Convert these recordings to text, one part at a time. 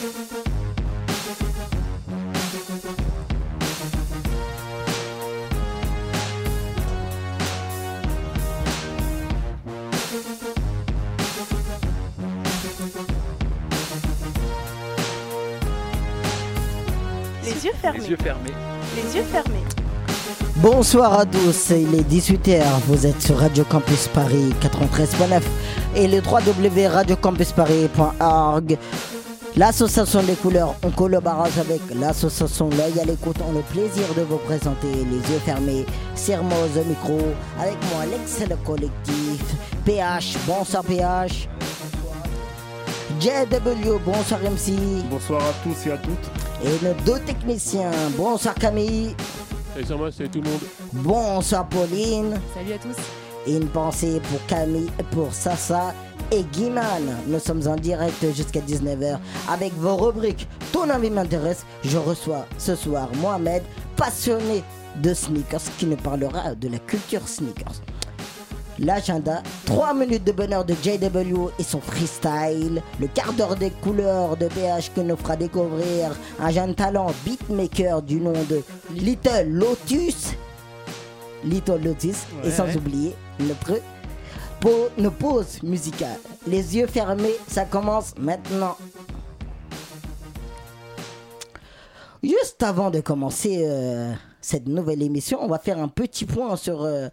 Les yeux fermés. Les yeux fermés. Les yeux fermés. Bonsoir à tous, il est 18h, vous êtes sur Radio Campus Paris 93.9 et le www.radiocampusparis.org. L'association des couleurs en collaboration avec l'association L'œil à l'écoute ont le plaisir de vous présenter les yeux fermés, Sermoz au micro, avec moi l'excellent collectif PH, bonsoir PH. JW, bonsoir MC. Bonsoir à tous et à toutes. Et nos deux techniciens, bonsoir Camille, Salut sur moi, salut tout le monde. bonsoir Pauline. Salut à tous. Et une pensée pour Camille, pour Sassa et Guiman. Nous sommes en direct jusqu'à 19h avec vos rubriques. Ton avis m'intéresse. Je reçois ce soir Mohamed, passionné de sneakers, qui nous parlera de la culture sneakers. L'agenda, 3 minutes de bonheur de JW et son freestyle, le quart d'heure des couleurs de PH que nous fera découvrir un jeune talent beatmaker du nom de Little Lotus. Little Lotus, et sans oublier notre nos pauses musicales. Les yeux fermés, ça commence maintenant. Juste avant de commencer euh, cette nouvelle émission, on va faire un petit point sur euh,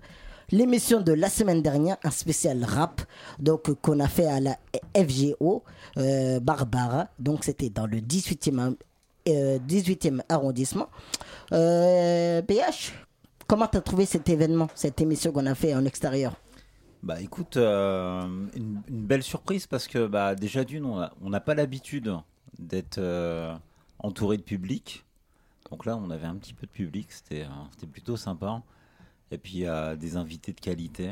l'émission de la semaine dernière, un spécial rap, donc qu'on a fait à la FGO euh, Barbara. Donc c'était dans le 18e, euh, 18e arrondissement. BH, comment t'as trouvé cet événement, cette émission qu'on a fait en extérieur? Bah écoute, euh, une, une belle surprise parce que bah, déjà d'une, on a- on n'a pas l'habitude d'être euh, entouré de public. Donc là, on avait un petit peu de public, c'était euh, c'était plutôt sympa. Et puis euh, des invités de qualité.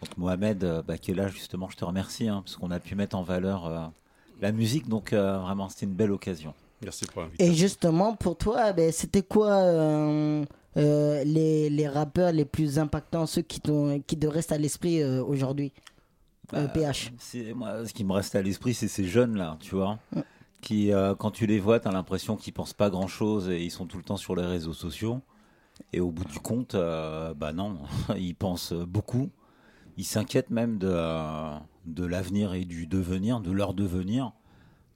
Donc Mohamed, bah, qui est là justement, je te remercie hein, parce qu'on a pu mettre en valeur euh, la musique. Donc euh, vraiment, c'était une belle occasion. Merci pour l'invitation. Et justement, pour toi, ben, c'était quoi euh, les, les rappeurs les plus impactants, ceux qui, qui te restent à l'esprit euh, aujourd'hui Euh, Bah, PH. C'est moi, ce qui me reste à l'esprit, c'est ces jeunes là, tu vois, Mm. qui euh, quand tu les vois, t'as l'impression qu'ils pensent pas grand chose et ils sont tout le temps sur les réseaux sociaux. Et au bout du compte, bah non, ils pensent beaucoup. Ils s'inquiètent même de de l'avenir et du devenir, de leur devenir.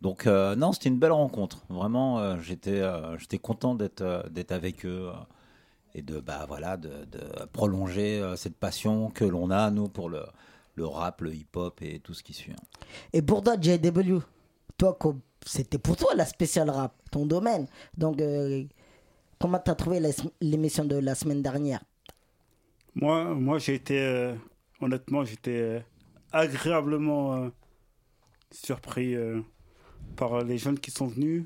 Donc euh, non, c'était une belle rencontre. Vraiment, euh, j'étais euh, j'étais content d'être d'être avec eux. Et de bah voilà de, de prolonger euh, cette passion que l'on a nous pour le, le rap, le hip-hop et tout ce qui suit. hein. Et pour toi, JW, toi, co- c'était pour toi la spéciale rap, ton domaine. Donc, euh, comment t'as trouvé la- l'émission de la semaine dernière? Moi, moi j'ai été, euh, honnêtement, j'étais euh, agréablement euh, surpris euh, par les jeunes qui sont venus.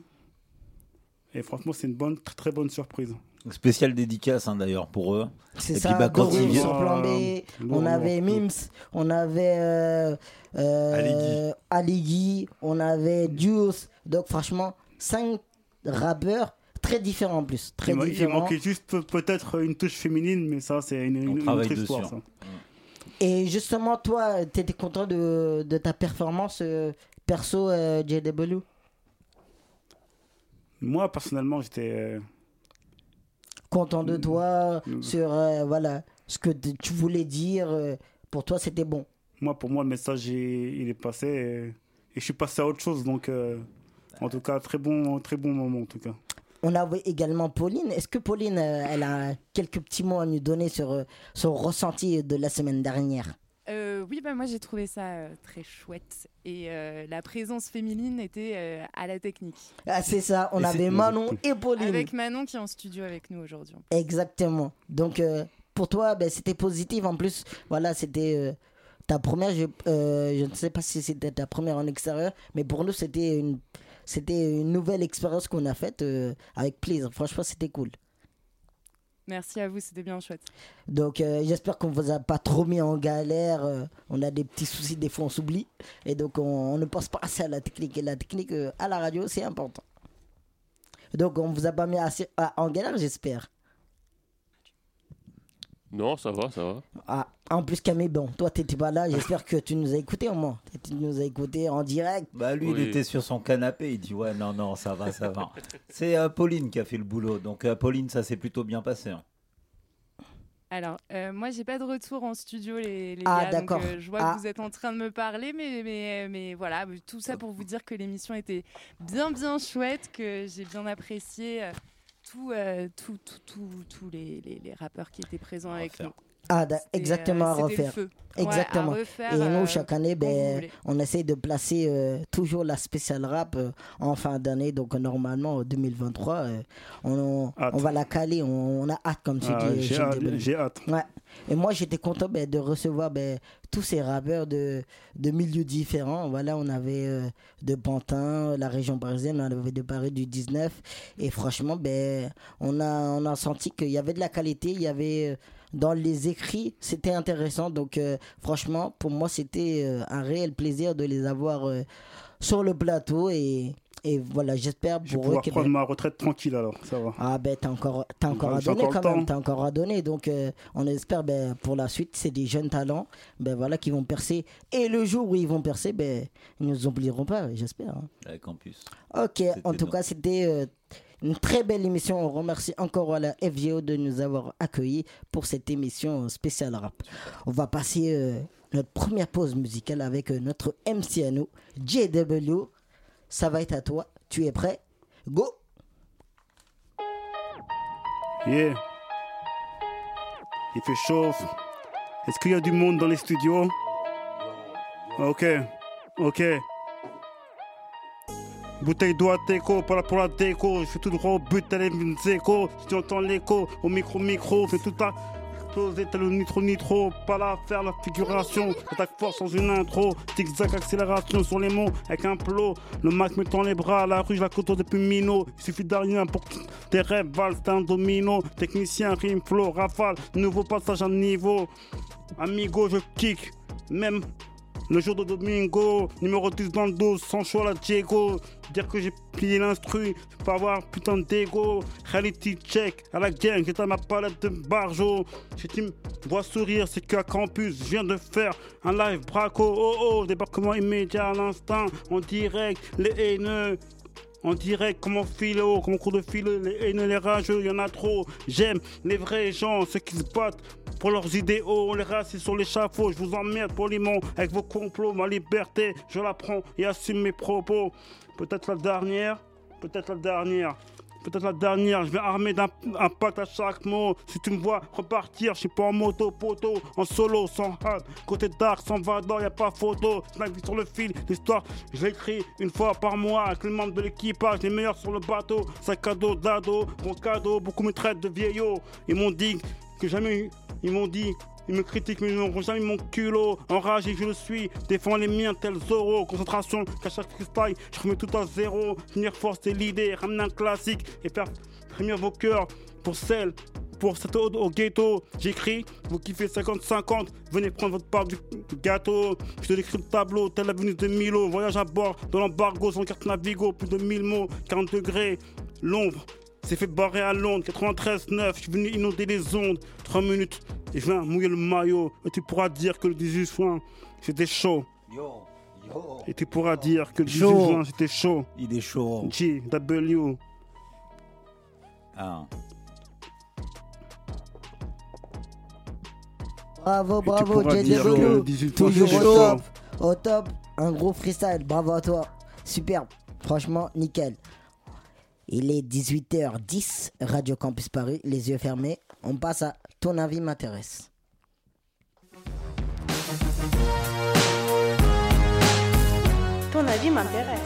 Et franchement, c'est une bonne, très, très bonne surprise. Spécial dédicace hein, d'ailleurs pour eux. C'est ça, bah, quand Doris il vient- sur plan B, Euh, on avait. Mims, on avait euh, euh, Aligui. Aligui, on avait Juice. Donc franchement, cinq rappeurs très différents en plus. Très Il, manquait juste pe- peut-être une touche féminine, mais ça, c'est une, une, une autre histoire. ça. Et justement, toi, tu étais content de, de ta performance euh, perso euh, JW Moi, personnellement, j'étais. Content de toi Mm. sur euh, voilà, ce que tu voulais dire. euh, pour toi, c'était bon. moi, pour moi, le message, il, il est passé. Et, et je suis passé à autre chose. Donc, euh, en tout cas, très bon, très bon moment, en tout cas. On avait également Pauline. Est-ce que Pauline, elle a quelques petits mots à nous donner sur son ressenti de la semaine dernière? Euh, oui, bah, moi j'ai trouvé ça euh, très chouette et euh, la présence féminine était euh, à la technique. Ah, c'est ça, on Et avait Manon et Pauline. Avec Manon qui est en studio avec nous aujourd'hui. Exactement. Donc, euh, pour toi, ben, c'était positif. En plus, voilà, c'était euh, ta première. Je, euh, je ne sais pas si c'était ta première en extérieur, mais pour nous, c'était une, c'était une nouvelle expérience qu'on a faite euh, avec plaisir. Franchement, c'était cool. Merci à vous, c'était bien chouette. Donc, euh, j'espère qu'on vous a pas trop mis en galère. euh, on a des petits soucis, des fois, on s'oublie. Et donc, on, ne pense pas assez à la technique. Et la technique euh, à la radio, c'est important. Donc, on vous a pas mis assez en galère, j'espère. Non, ça va, ça va. Ah, en plus, Camille, bon, toi, t'étais pas là. J'espère que tu nous as écouté au moins. Tu nous as écouté en direct. Bah lui, Oui. il était sur son canapé, il dit ouais, non, non, ça va, ça va. C'est euh, Pauline qui a fait le boulot, donc euh, Pauline, ça s'est plutôt bien passé. hein. Alors, euh, moi, j'ai pas de retour en studio, les, les Ah, gars. d'accord. Donc, euh, je vois Ah. que vous êtes en train de me parler, mais, mais, mais voilà, tout ça pour vous dire que l'émission était bien, bien chouette, que j'ai bien apprécié tout, euh, tout, tout, tout- tous les, les- les rappeurs qui étaient présents avec nous. Ah, C'était, exactement, à euh, refaire. feu. Ouais, à Exactement. refaire, Et nous, euh, chaque année, ben, on essaye de placer euh, toujours la spéciale rap euh, en fin d'année. Donc, normalement, en 2023, euh, on, on va la caler. On, on a hâte, comme tu Ah, dis. J'ai hâte. Hâte. Ouais. Et moi, j'étais content ben, de recevoir ben, tous ces rappeurs de, de milieux différents. Voilà, on avait euh, de Pantin, la région parisienne, on avait de Paris du 19. Et franchement, ben, on, a, on a senti qu'il y avait de la qualité, il y avait. Dans les écrits, c'était intéressant. Donc, euh, franchement, pour moi, c'était euh, un réel plaisir de les avoir euh, sur le plateau. Et, et voilà, j'espère Je vais pour eux que. prendre ben, ma retraite tranquille alors, ça va. ah ben t'as encore, t'as encore à donner quand même, t'as encore à donner. Donc euh, on espère ben, pour la suite, c'est des jeunes talents ben, voilà, qui vont percer. Et le jour où ils vont percer, ben, ils ne nous oublieront pas, j'espère. hein. Avec Campus. Ok, en tout cas c'était euh, une très belle émission. On remercie encore la FGO de nous avoir accueillis pour cette émission spéciale rap. On va passer euh, notre première pause musicale avec euh, notre MC à nous, JW. Ça va être à toi. Tu es prêt? Go Yeah. Il fait chaud. Est-ce qu'il y a du monde dans les studios? Ok, ok. Bouteille d'eau à déco, pas là pour la déco. Je fais tout droit au but, t'as les échos. Si tu entends l'écho, au micro, micro, c'est tout à exploser, t'as le nitro, nitro. Pas là à faire la figuration. Attaque force sans une intro. Zigzag, accélération sur les mots avec un plot. Le Mac me tend les bras, la rue, je la côtoie depuis Mino. Il suffit de rien pour que tes rêves valent, c'est un domino. Technicien, rime, flow, rafale. Nouveau passage à niveau. Amigo, je kick. Même le jour de Domingo, numéro 10 dans le dos, sans choix la Diego. Dire que j'ai plié l'instru, pas avoir putain d'ego. Reality check, à la gang, j'étais à ma palette de barjo. Tu me vois sourire, c'est qu'à campus, je viens de faire un live braco. Oh oh, débarquement immédiat à l'instant, en direct, les haineux. En direct, comme en philo, comme en cours de philo, les haineux, les rageux, y en a trop. J'aime les vrais gens, ceux qui se battent pour leurs idéaux. On les rassit sur l'échafaud, je vous emmerde poliment avec vos complots. Ma liberté, je la prends et assume mes propos. Peut-être la dernière, peut-être la dernière. Peut-être la dernière, je vais armer d'impact à chaque mot. Si tu me vois repartir, je suis pas en moto, poteau, en solo, sans hâte. Côté dark, sans vador, y a pas photo. Snack sur le fil, l'histoire, je l'écris une fois par mois avec les membres de l'équipage, les meilleurs sur le bateau. Sac à dos, d'ado, bon cadeau, beaucoup me traitent de vieillot. Ils m'ont dit que jamais, ils m'ont dit ils me critiquent, mais ils n'auront jamais mon culot. Enragé, je le suis. Défends les miens, tel Zoro. Concentration, qu'à chaque freestyle, je remets tout à zéro. Finir fort, c'est l'idée. Ramener un classique et faire frémir vos cœurs pour celle. Pour cette ode au ghetto, j'écris, vous kiffez 50-50, venez prendre votre part du gâteau. Je te décris le tableau, telle la de Milo. Voyage à bord, dans l'embargo, sans carte Navigo, plus de 1000 mots, 40 degrés. L'ombre, c'est fait barrer à Londres, 93-9, je suis venu inonder les ondes. 3 minutes, je viens mouiller le maillot. Et tu pourras dire que le 18 juin, c'était chaud. Yo, yo. Et tu pourras dire que le 18 Chaud. juin, c'était chaud. Il est chaud. G, W. Ah. Bravo, tu bravo, JW. le 18 juin, Toujours au top. Au top, un gros freestyle. Bravo à toi. Superbe. Franchement, nickel. Il est 18h10, Radio Campus Paris, les yeux fermés. On passe à Ton avis m'intéresse. Ton avis m'intéresse.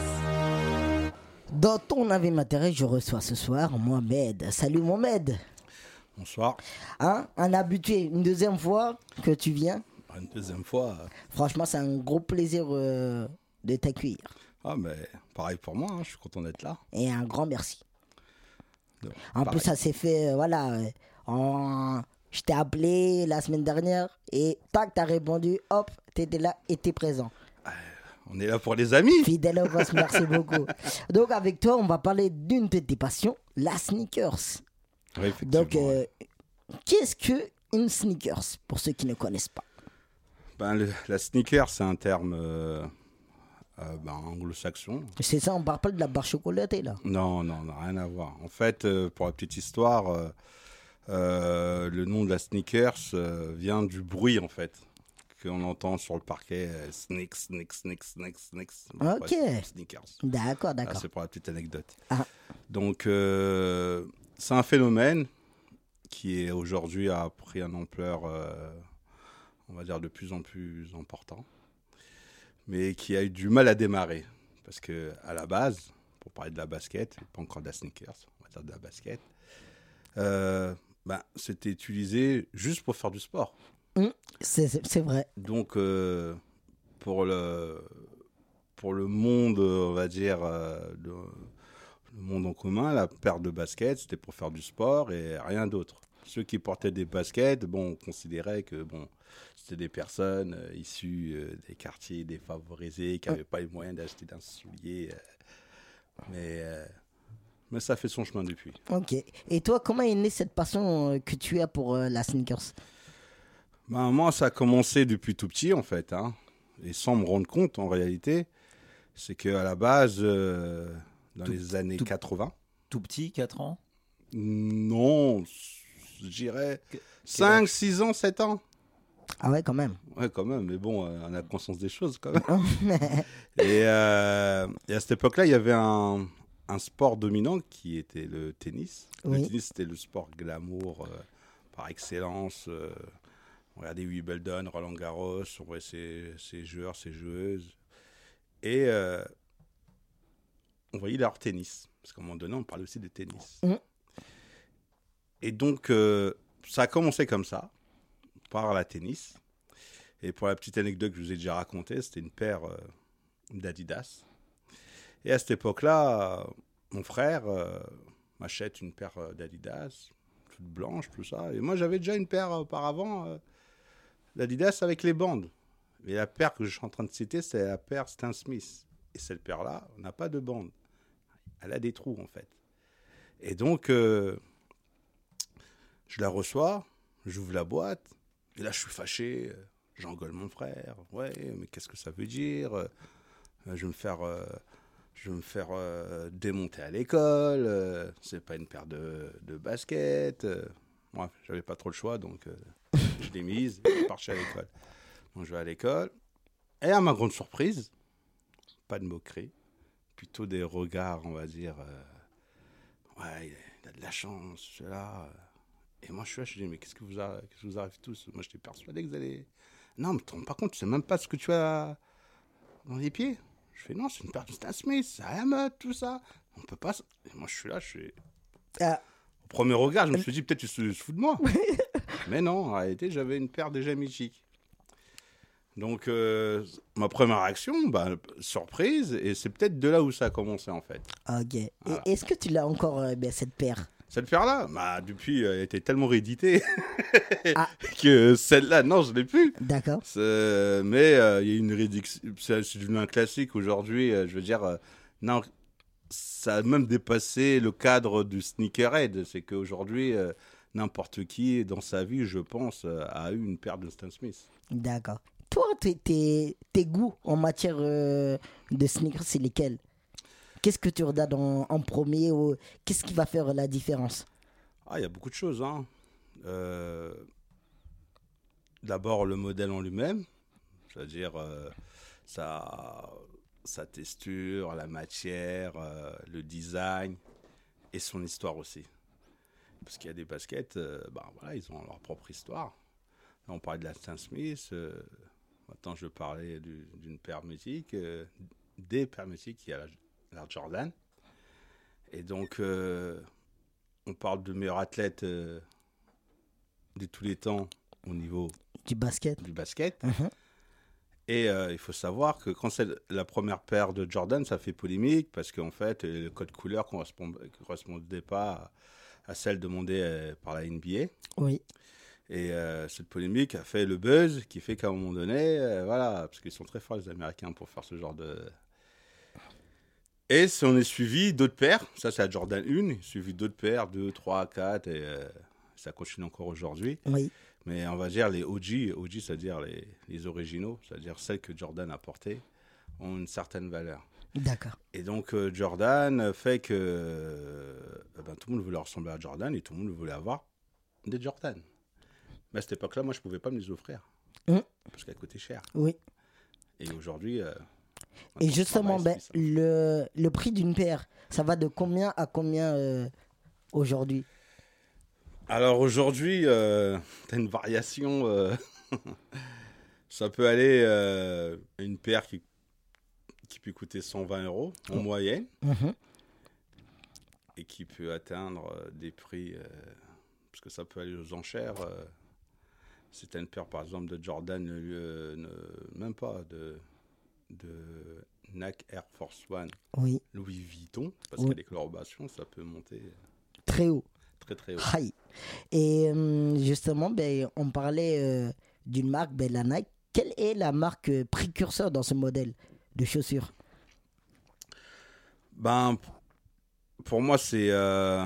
Dans Ton avis m'intéresse, je reçois ce soir Mohamed. Salut Mohamed. Bonsoir. Hein, un habitué, une deuxième fois que tu viens. Une deuxième fois. euh, Franchement, c'est un gros plaisir euh, de t'accueillir. Ah, mais pareil pour moi, hein, je suis content d'être là. Et un grand merci. Donc, En pareil. plus, ça s'est fait, euh, voilà. en... Je t'ai appelé la semaine dernière et tac, t'as répondu, hop, t'étais là et t'es présent. On est là pour les amis. Fidèle au boss, merci beaucoup. Donc, avec toi, on va parler d'une de tes passions, la sneakers. Oui, Donc, euh, qu'est-ce que une sneakers pour ceux qui ne connaissent pas? Ben, le- la sneaker, c'est un terme euh, euh, ben, anglo-saxon. C'est ça, on parle pas de la barre chocolatée là. Non, non, non, rien à voir. En fait, euh, pour la petite histoire, euh, euh, le nom de la sneakers euh, vient du bruit, en fait, qu'on entend sur le parquet. euh, sneak, sneak, sneak, sneak, sneak. Bon, Ok. ouais, sneakers. D'accord, Ah, d'accord. c'est pour la petite anecdote. Ah. Donc, euh, c'est un phénomène qui est aujourd'hui a pris une ampleur, euh, on va dire, de plus en plus important, mais qui a eu du mal à démarrer. Parce que à la base, pour parler de la basket, pas encore de la sneakers, on va dire de la basket, ben, c'était utilisé juste pour faire du sport. C'est- C'est vrai. Donc, euh, pour, le, pour le monde, on va dire, euh, le, le monde en commun, la paire de baskets, c'était pour faire du sport et rien d'autre. Ceux qui portaient des baskets, bon, on considérait que bon, c'était des personnes euh, issues des quartiers défavorisés qui n'avaient pas les moyens d'acheter d'un soulier. mais, mais ça fait son chemin depuis. Ok. Et toi, comment est née cette passion euh, que tu as pour euh, la sneakers? Ben, moi, ça a commencé depuis tout petit, en fait. hein. Et sans me rendre compte, en réalité, c'est qu'à la base, euh, dans Tout- les années tout- 80, Tout petit, 4 ans? Non, je dirais Que- 5, 6 ans, 7 ans. Ah ouais, quand même. Ouais, quand même, mais bon, euh, on a conscience des choses, quand même. et, euh, et à cette époque-là, il y avait un, un sport dominant qui était le tennis. Oui. Le tennis, c'était le sport glamour euh, par excellence. euh, on regardait Wimbledon, Roland Garros, on voyait ses, ses joueurs, ses joueuses. Et euh, on voyait leur tennis. Parce qu'à un moment donné, on parlait aussi de tennis. Mhm. Et donc, euh, ça a commencé comme ça, par la tennis. Et pour la petite anecdote que je vous ai déjà racontée, c'était une paire d'Adidas. Et à cette époque-là, mon frère euh, m'achète une paire euh, d'Adidas, toute blanche, tout ça. Et moi, j'avais déjà une paire euh, auparavant d'Adidas avec les bandes. Et la paire que je suis en train de citer, c'est la paire Stan Smith. Et cette paire-là, on n'a pas de bande. Elle a des trous, en fait. Et donc, je la reçois, j'ouvre la boîte, et là, je suis fâché. J'engueule mon frère. Ouais, mais qu'est-ce que ça veut dire? Je vais me faire, je vais me faire euh, démonter à l'école. euh, c'est pas une paire de, baskets. euh. Moi, j'avais pas trop le choix, donc euh, je l'ai mise. Je partais à l'école. Donc, je vais à l'école. Et à ma grande surprise, pas de moquerie, plutôt des regards, on va dire. euh, ouais, il a de la chance, cela. Et moi, je suis là, je dis, mais qu'est-ce que vous, a- que vous arrive tous? Moi, j'étais persuadé que vous allez. Non, mais tu te pas compte, tu sais même pas ce que tu as dans les pieds. Je fais, non, c'est une paire de Stan Smith, c'est à la mode, tout ça. On peut pas. Et moi, je suis là, je suis. Ah. Au premier regard, je me suis dit, peut-être tu se se fous de moi. mais non, en réalité, j'avais une paire déjà mythique. Donc, euh, ma première réaction, bah, surprise, et c'est peut-être de là où ça a commencé, en fait. Ok. Voilà. Est-ce que tu l'as encore, euh, ben, cette paire? Cette paire-là, bah, depuis, elle était tellement rééditée Ah. que celle-là, non, je l'ai plus. D'accord. Mais euh, il y a une réduction. C'est devenu un classique aujourd'hui. euh, je veux dire, euh, non, ça a même dépassé le cadre du sneakerhead. C'est qu'aujourd'hui, euh, n'importe qui dans sa vie, je pense, euh, a eu une paire de Stan Smith. D'accord. Toi, tes, goûts en matière euh, de sneakers, c'est lesquels? Qu'est-ce que tu regardes en, premier ou qu'est-ce qui va faire la différence? Ah, il y a beaucoup de choses. Hein. Euh, D'abord, le modèle en lui-même, c'est-à-dire euh, sa, sa texture, la matière, euh, le design et son histoire aussi. Parce qu'il y a des baskets, ben voilà, ils ont leur propre histoire. Là, on parlait de la Stan Smith. maintenant, je parlais du- d'une paire mythique, des paires mythiques. Il y Jordan. Et donc, euh, on parle de meilleur athlète euh, de tous les temps au niveau Du basket du basket. Mhm. Et euh, il faut savoir que quand c'est la première paire de Jordan, ça fait polémique parce qu'en fait, le code couleur ne correspondait pas à, celle demandée par la NBA. Oui. Et euh, cette polémique a fait le buzz qui fait qu'à un moment donné, euh, voilà, parce qu'ils sont très forts les Américains pour faire ce genre de. Et si on est suivi d'autres paires, ça c'est la Jordan 1, suivi d'autres paires, 2, 3, 4, et euh, ça continue encore aujourd'hui. Oui. Mais on va dire les OG, OG c'est-à-dire les, les originaux, c'est-à-dire celles que Jordan a portées, ont une certaine valeur. D'accord. Et donc euh, Jordan fait que euh, ben, tout le monde voulait ressembler à Jordan et tout le monde voulait avoir des Jordan. Mais à cette époque-là, moi, je pouvais pas me les offrir Mhm. parce qu'elles coûtaient cher. Oui. Et aujourd'hui, euh, Et justement, ben, le, le prix d'une paire, ça va de combien à combien euh, aujourd'hui? Alors aujourd'hui, euh, tu as une variation. euh, ça peut aller euh, une paire qui, qui peut coûter 120 euros en moyenne Mhm. et qui peut atteindre des prix, parce que ça peut aller aux enchères. si tu une paire, par exemple, de Jordan, ne- même pas de, de Nike Air Force One Oui, Louis Vuitton, parce Oui. que les colorations, ça peut monter très haut. très très haut. Et euh, justement, ben, on parlait euh, d'une marque, ben, la Nike. Quelle est la marque euh, précurseur dans ce modèle de chaussures? Ben, pour moi, c'est euh,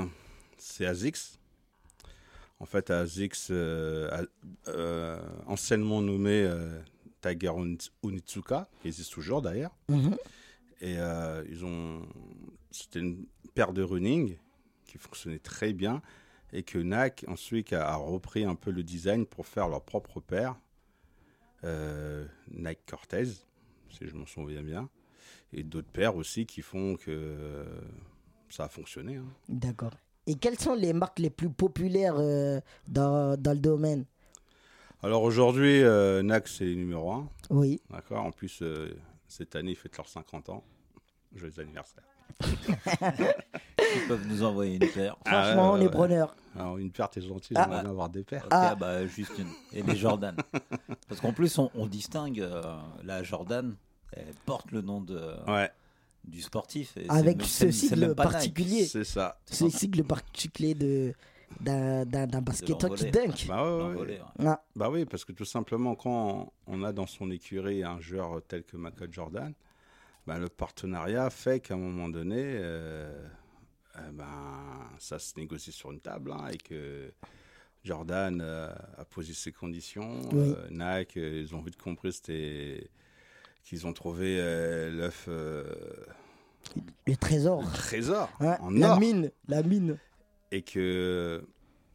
ASICS. En fait, ASICS, euh, euh, anciennement nommé euh, Tiger Onitsuka, qui existe toujours d'ailleurs. Mhm. Et euh, ils ont. C'était une paire de running qui fonctionnait très bien et que Nike ensuite a, a repris un peu le design pour faire leur propre paire. Euh, Nike Cortez, si je m'en souviens bien. Et d'autres paires aussi qui font que euh, ça a fonctionné. hein. D'accord. Et quelles sont les marques les plus populaires euh, dans, dans le domaine? Alors aujourd'hui, euh, Nike c'est numéro 1. Oui. D'accord En plus, euh, cette année, ils fêtent leurs 50 ans. Joyeux anniversaire. Ils peuvent nous envoyer une paire. Ah, Franchement, ouais, on est ouais. preneur. Alors, une paire, t'es gentil, Ah. j'aimerais bien avoir des paires. Ah. bah, juste une. Et les Jordan. Parce qu'en plus, on, on distingue euh, la Jordan, elle porte le nom de, Ouais, du sportif. et Avec même- ce sigle particulier. c'est ça. Ce sigle particulier de d'un basketteur qui dunk. Bah, ouais, ouais, L'envolée, ouais. ouais. Ah, Bah oui, parce que tout simplement, quand on a dans son écurie un joueur tel que Michael Jordan, bah, le partenariat fait qu'à un moment donné, euh, eh ben, ça se négocie sur une table hein, et que Jordan euh, a posé ses conditions. Oui. euh, Nike, euh, ils ont vite compris c'était qu'ils ont trouvé euh, l'œuf euh, le trésor. le trésor Ouais, en la or mine, la mine. Et que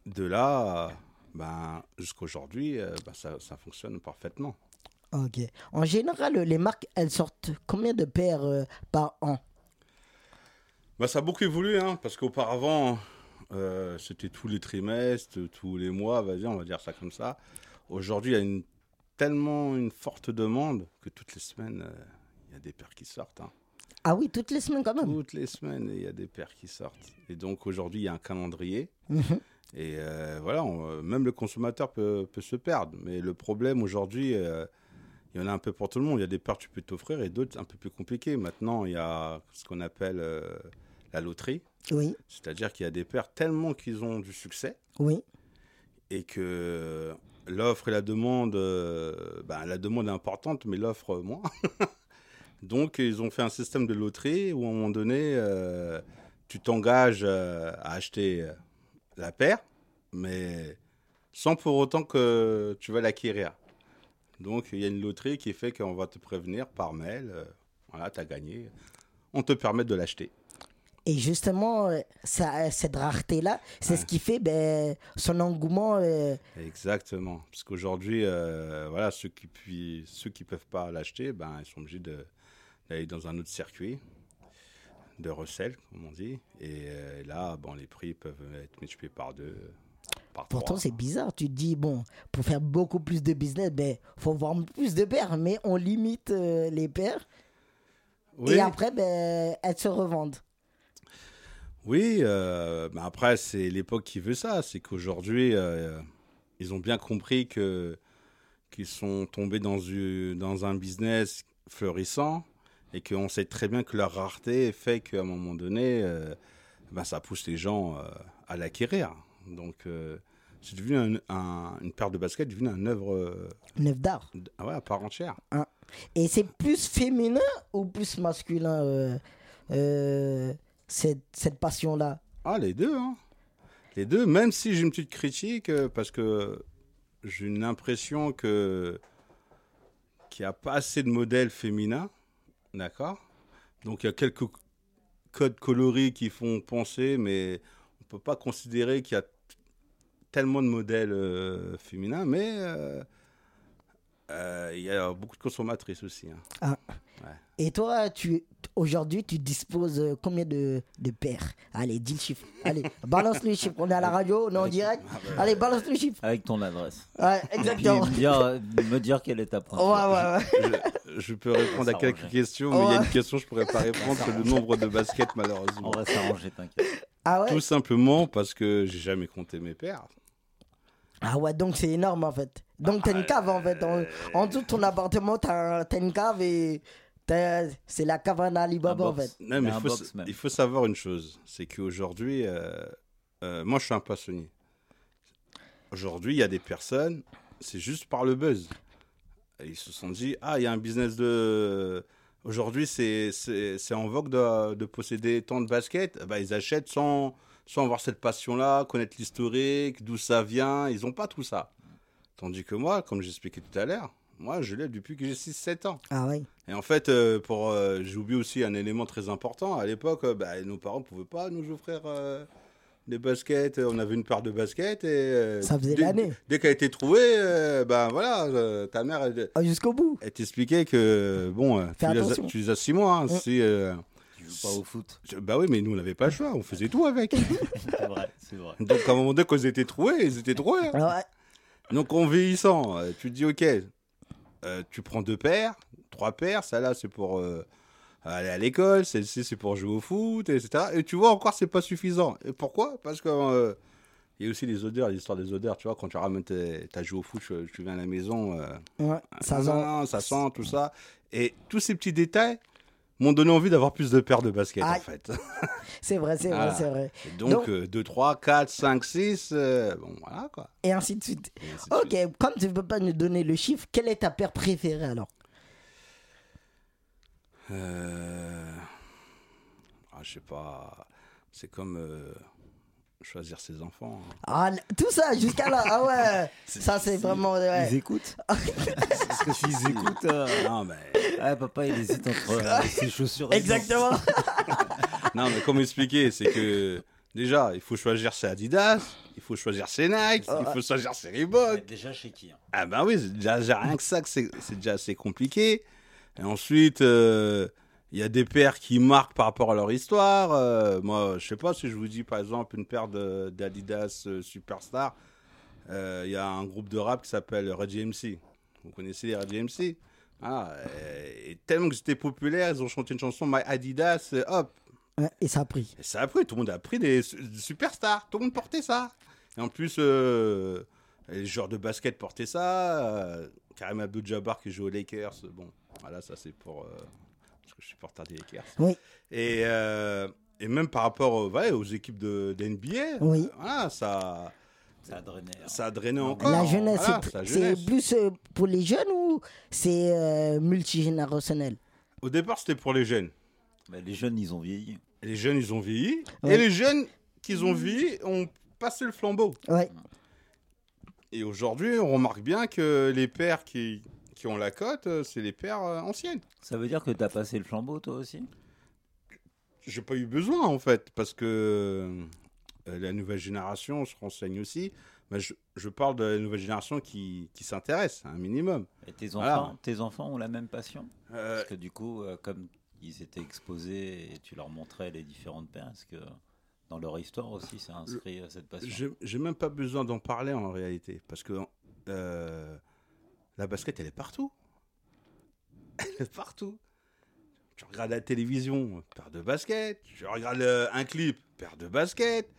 de là, ben, jusqu'aujourd'hui, euh, ben, ça, ça fonctionne parfaitement. Ok. En général, les marques, elles sortent combien de paires euh, par an? Bah, ça a beaucoup évolué, hein, parce qu'auparavant, euh, c'était tous les trimestres, tous les mois, vas-y, on va dire ça comme ça. Aujourd'hui, il y a une, tellement une forte demande que toutes les semaines, euh, il y a des paires qui sortent. hein. Ah oui, toutes les semaines quand même. Toutes les semaines, il y a des paires qui sortent. Et donc aujourd'hui, il y a un calendrier. Mhm. Et euh, voilà, on- euh, même le consommateur peut, peut se perdre. Mais le problème aujourd'hui, euh, il y en a un peu pour tout le monde. Il y a des paires que tu peux t'offrir et d'autres un peu plus compliquées. Maintenant, il y a ce qu'on appelle euh, la loterie. Oui, C'est-à-dire qu'il y a des paires tellement qu'ils ont du succès oui. et que l'offre et la demande, ben, la demande est importante, mais l'offre moins. Donc, ils ont fait un système de loterie où, à un moment donné, euh, tu t'engages euh, à acheter euh, la paire, mais sans pour autant que tu vas l'acquérir. Donc, il y a une loterie qui fait qu'on va te prévenir par mail. euh, voilà, tu as gagné. On te permet de l'acheter. Et justement, ça, cette rareté-là, c'est ce qui fait ben, son engouement. euh, Exactement. Parce qu'aujourd'hui, euh, voilà, ceux qui ceux qui peuvent pas l'acheter, ben, ils sont obligés de- d'aller dans un autre circuit de recel, comme on dit. Et euh, là, bon, les prix peuvent être multipliés par deux, par Pourtant, c'est bizarre. Tu te dis, bon, pour faire beaucoup plus de business, ben, faut vendre plus de paires, mais on limite euh, les paires. Oui, Et après, ben, elles se revendent. oui euh, mais après, c'est l'époque qui veut ça. C'est qu'aujourd'hui, euh, ils ont bien compris que qu'ils sont tombés dans, dans un business fleurissant et qu'on sait très bien que leur rareté fait qu'à un moment donné, euh, ben, ça pousse les gens euh, à l'acquérir. Donc, euh, c'est devenu un- un- une paire de baskets, devenu une œuvre euh, Neuf d'art. d- ouais, à part entière. Et c'est plus féminin ou plus masculin, cette, cette passion-là? Ah, les deux, hein. Les deux, même si j'ai une petite critique, parce que j'ai une impression que qu'il n'y a pas assez de modèles féminins, d'accord Donc il y a quelques codes coloris qui font penser, mais on peut pas considérer qu'il y a tellement de modèles euh, féminins, mais euh, euh, il y a beaucoup de consommatrices aussi. hein. Et toi, tu aujourd'hui, tu disposes euh, combien de, de paires? Allez, dis le chiffre. Allez, balance le chiffre. On est à la radio, on est en direct. Allez, balance le chiffre. Avec ton adresse. Ouais, Et puis exactement. me dire, me dire quelle est ta Ouais, pointure. ouais, ouais. Je, je peux répondre à quelques questions, mais il y a une question que je pourrais pas répondre, c'est le nombre de baskets On malheureusement. va s'arranger, t'inquiète. Ah ouais Tout simplement parce que j'ai jamais compté mes paires. Ah ouais, donc c'est énorme en fait. Donc t'as une cave en fait. En, en dessous de ton appartement, t'as un- t'as une cave et c'est la cave à Alibaba en fait. Non, mais Il faut, box même. il faut savoir une chose, c'est qu'aujourd'hui, euh, euh, moi je suis un passionné. Aujourd'hui, il y a des personnes, c'est juste par le buzz. Et Ils se sont dit, ah, il y a un business de... Aujourd'hui, c'est c'est- c'est en vogue de, de posséder tant de baskets. Bah, ils achètent sans, sans avoir cette passion-là, connaître l'historique, d'où ça vient. Ils n'ont pas tout ça. Tandis que moi, comme j'expliquais tout à l'heure, moi, je l'ai depuis que j'ai 6-7 ans. Ah ouais. Et en fait, euh, pour, euh, j'ai oublié aussi un élément très important. À l'époque, euh, bah, nos parents ne pouvaient pas nous offrir euh, des baskets. On avait une paire de baskets et. euh, Ça faisait dès- l'année. Dès qu'elle a été trouvée, euh, ben voilà, euh, ta mère, elle, Ah, Jusqu'au bout. elle t'expliquait que, bon, euh, tu, les as, tu les as six mois. hein, Mm. si, euh, Tu joues pas au foot. je- bah oui, mais nous, on n'avait pas le choix. On faisait tout avec. C'est vrai, c'est vrai. Donc, à un moment donné, quand ils étaient trouvés, ils étaient trouvés. hein. Ouais. Donc en vieillissant, tu te dis ok, euh, tu prends deux paires, trois paires, ça là c'est pour euh, aller à l'école, celle-ci c'est pour jouer au foot, etc. Et tu vois encore c'est pas suffisant. Et pourquoi? Parce que euh, il y a aussi les odeurs, l'histoire des odeurs. Tu vois quand tu ramènes t'as joué au foot, tu, tu viens à la maison, Ouais, ça sent. ça sent tout ça. Et tous ces petits détails m'ont donné envie d'avoir plus de paires de baskets en fait. C'est vrai, c'est vrai, c'est vrai. Donc, Donc- euh, 2, 3, 4, 5, 6, euh, bon voilà quoi. Et ainsi de suite. Ainsi de suite. Ok, comme tu ne peux pas nous donner le chiffre, quelle est ta paire préférée alors Euh... Ah, je sais pas. C'est comme euh, choisir ses enfants. hein. Ah, tout ça jusqu'à là. Ah ouais. Ça c'est vraiment. ouais. Ils écoutent Parce que s'ils écoutent, euh, Non, mais, ah, papa il hésite entre euh, ses chaussures et Exactement. non, mais comme expliquer, c'est que déjà, il faut choisir ses Adidas, il faut choisir ses Nike, il faut choisir ses Reebok. déjà chez qui hein? Ah ben oui, c'est déjà, rien que ça, c'est déjà assez compliqué. Et ensuite, euh, il y a des paires qui marquent par rapport à leur histoire. Euh, moi, je sais pas si je vous dis par exemple une paire d'Adidas euh, Superstar. Euh, Il y a un groupe de rap qui s'appelle Red DMC. Vous connaissez les Red DMC ah, et, tellement que c'était populaire, ils ont chanté une chanson My Adidas, hop, et ça a pris. et ça a pris, tout le monde a pris des, des superstars, tout le monde portait ça. Et en plus, euh, les joueurs de basket portaient ça. Karim Abdul-Jabbar qui joue aux Lakers, bon, voilà, ça c'est pour. euh, parce que je suis supporter des Lakers. Oui. Et, euh, et même par rapport aux, ouais, aux équipes de, d'NBA, Oui. voilà, ça, Ça a drainé. hein. ça a drainé encore. la jeunesse, voilà, c'est- jeunesse. plus euh, pour les jeunes ou c'est euh, multigénérationnel? Au départ, c'était pour les jeunes. Bah, les jeunes ils ont vieilli. Et Les jeunes, ils ont vieilli. Et les jeunes qu'ils ont vieilli ont passé le flambeau. Ouais. Et aujourd'hui, on remarque bien que les pères qui, qui ont la cote, euh, c'est les pères euh, anciennes. Ça veut dire que t'as passé le flambeau toi aussi? J'ai pas eu besoin en fait, parce que euh, la nouvelle génération se renseigne aussi. Mais je, je parle de la nouvelle génération qui, qui s'intéresse, un minimum. Et tes Voilà. enfants, tes enfants ont la même passion? Euh, Parce que du coup, comme ils étaient exposés et tu leur montrais les différentes paires, est-ce que dans leur histoire aussi ça inscrit cette passion? J'ai j'ai même pas besoin d'en parler en réalité, parce que euh, la basket, elle est partout. Elle est partout. Tu regardes la télévision, paire de basket. Tu regardes euh, un clip, paire de basket.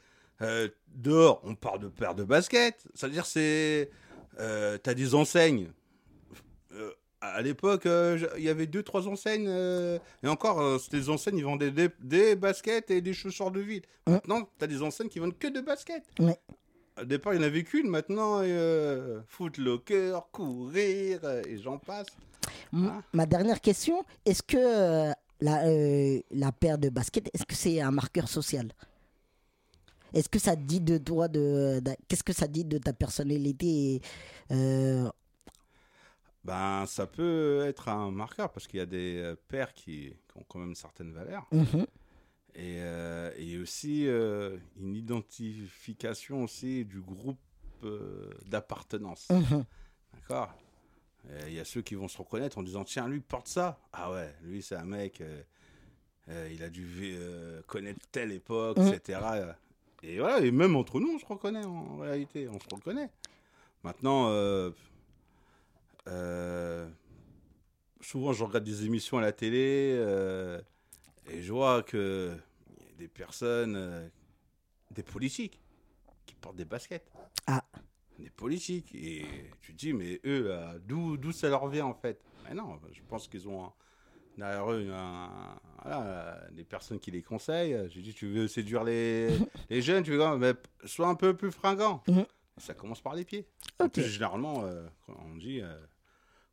Euh, dehors, on parle de paire de basket. C'est-à-dire, c'est. Euh, T'as des enseignes. Euh, à l'époque, euh, il y avait deux, trois enseignes. et encore, c'était des enseignes, ils vendaient des, des baskets et des chaussures de ville. Maintenant, t'as des enseignes qui vendent que de baskets. Ouais. Au départ, il n'y en avait qu'une. Maintenant, euh, footlocker, courir, euh, et j'en passe. Ah. Ma dernière question, est-ce que euh, la, euh, la paire de basket, est-ce que c'est un marqueur social? Est-ce que ça dit de toi de, de- qu'est-ce que ça dit de ta personnalité euh, Ben, ça peut être un marqueur parce qu'il y a des pères qui, qui ont quand même certaines valeurs. mhm, Et, euh, et aussi euh, une identification aussi du groupe euh, d'appartenance. mhm. D'accord? Il y a ceux qui vont se reconnaître en disant Tiens, lui porte ça. Ah ouais, lui c'est un mec, il a dû connaître telle époque, Mhm. etc. Et voilà, et même entre nous, on se reconnaît en, réalité, on se reconnaît. Maintenant, euh, euh, souvent je regarde des émissions à la télé euh, et je vois que des personnes, euh, des politiques, qui portent des baskets Ah. des politiques. Et tu te dis, mais eux, là, d'où, ça leur vient en fait? Mais non, je pense qu'ils ont un- derrière eux un- voilà, des personnes qui les conseillent. J'ai dit, tu veux séduire les, les jeunes, tu veux mais sois un peu plus fringant. Mhm. Ça commence par les pieds. En Ok. plus, généralement, euh, on dit, euh,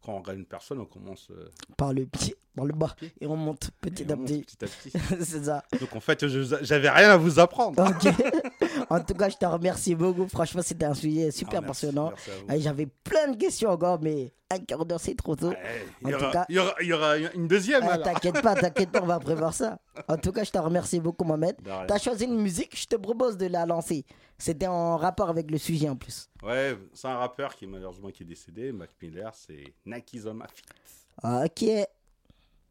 quand on regarde une personne, on commence euh, Par le pied, par le bas, et on monte petit et à monte petit. petit à petit. C'est ça. Donc en fait, j'avais rien à vous apprendre. En tout cas, je te remercie beaucoup. Franchement, c'était un sujet super Ah, merci, passionnant. J'avais plein de questions encore, mais un quart d'heure, c'est trop tôt. Ouais, en il, y tout cas- il, y aura, il y aura une deuxième. Ah, t'inquiète pas, t'inquiète pas, on va prévoir ça. En tout cas, je te remercie beaucoup, Mohamed. T'as choisi une musique, je te propose de la lancer. C'était en rapport avec le sujet en plus. Ouais, c'est un rappeur qui malheureusement qui est décédé, Mac Miller, c'est on my feet. Ok.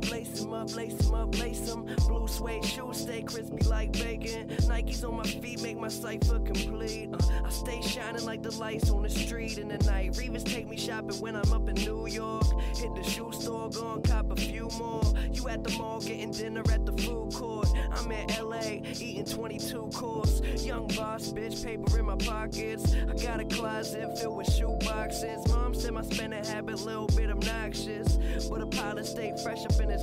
place 'em up, lace 'em up, lace. Blue suede shoes stay crispy like bacon. Nikes on my feet make my cipher complete. Uh, I stay shining like the lights on the street in the night. Revis take me shopping when I'm up in New York. Hit the shoe store, go and cop a few more. You at the mall getting dinner at the food court. I'm in LA eating 22 course. Young boss, bitch, paper in my pockets. I got a closet filled with shoe boxes. Mom said my spending habit little bit obnoxious, but a pilot stay fresh up in his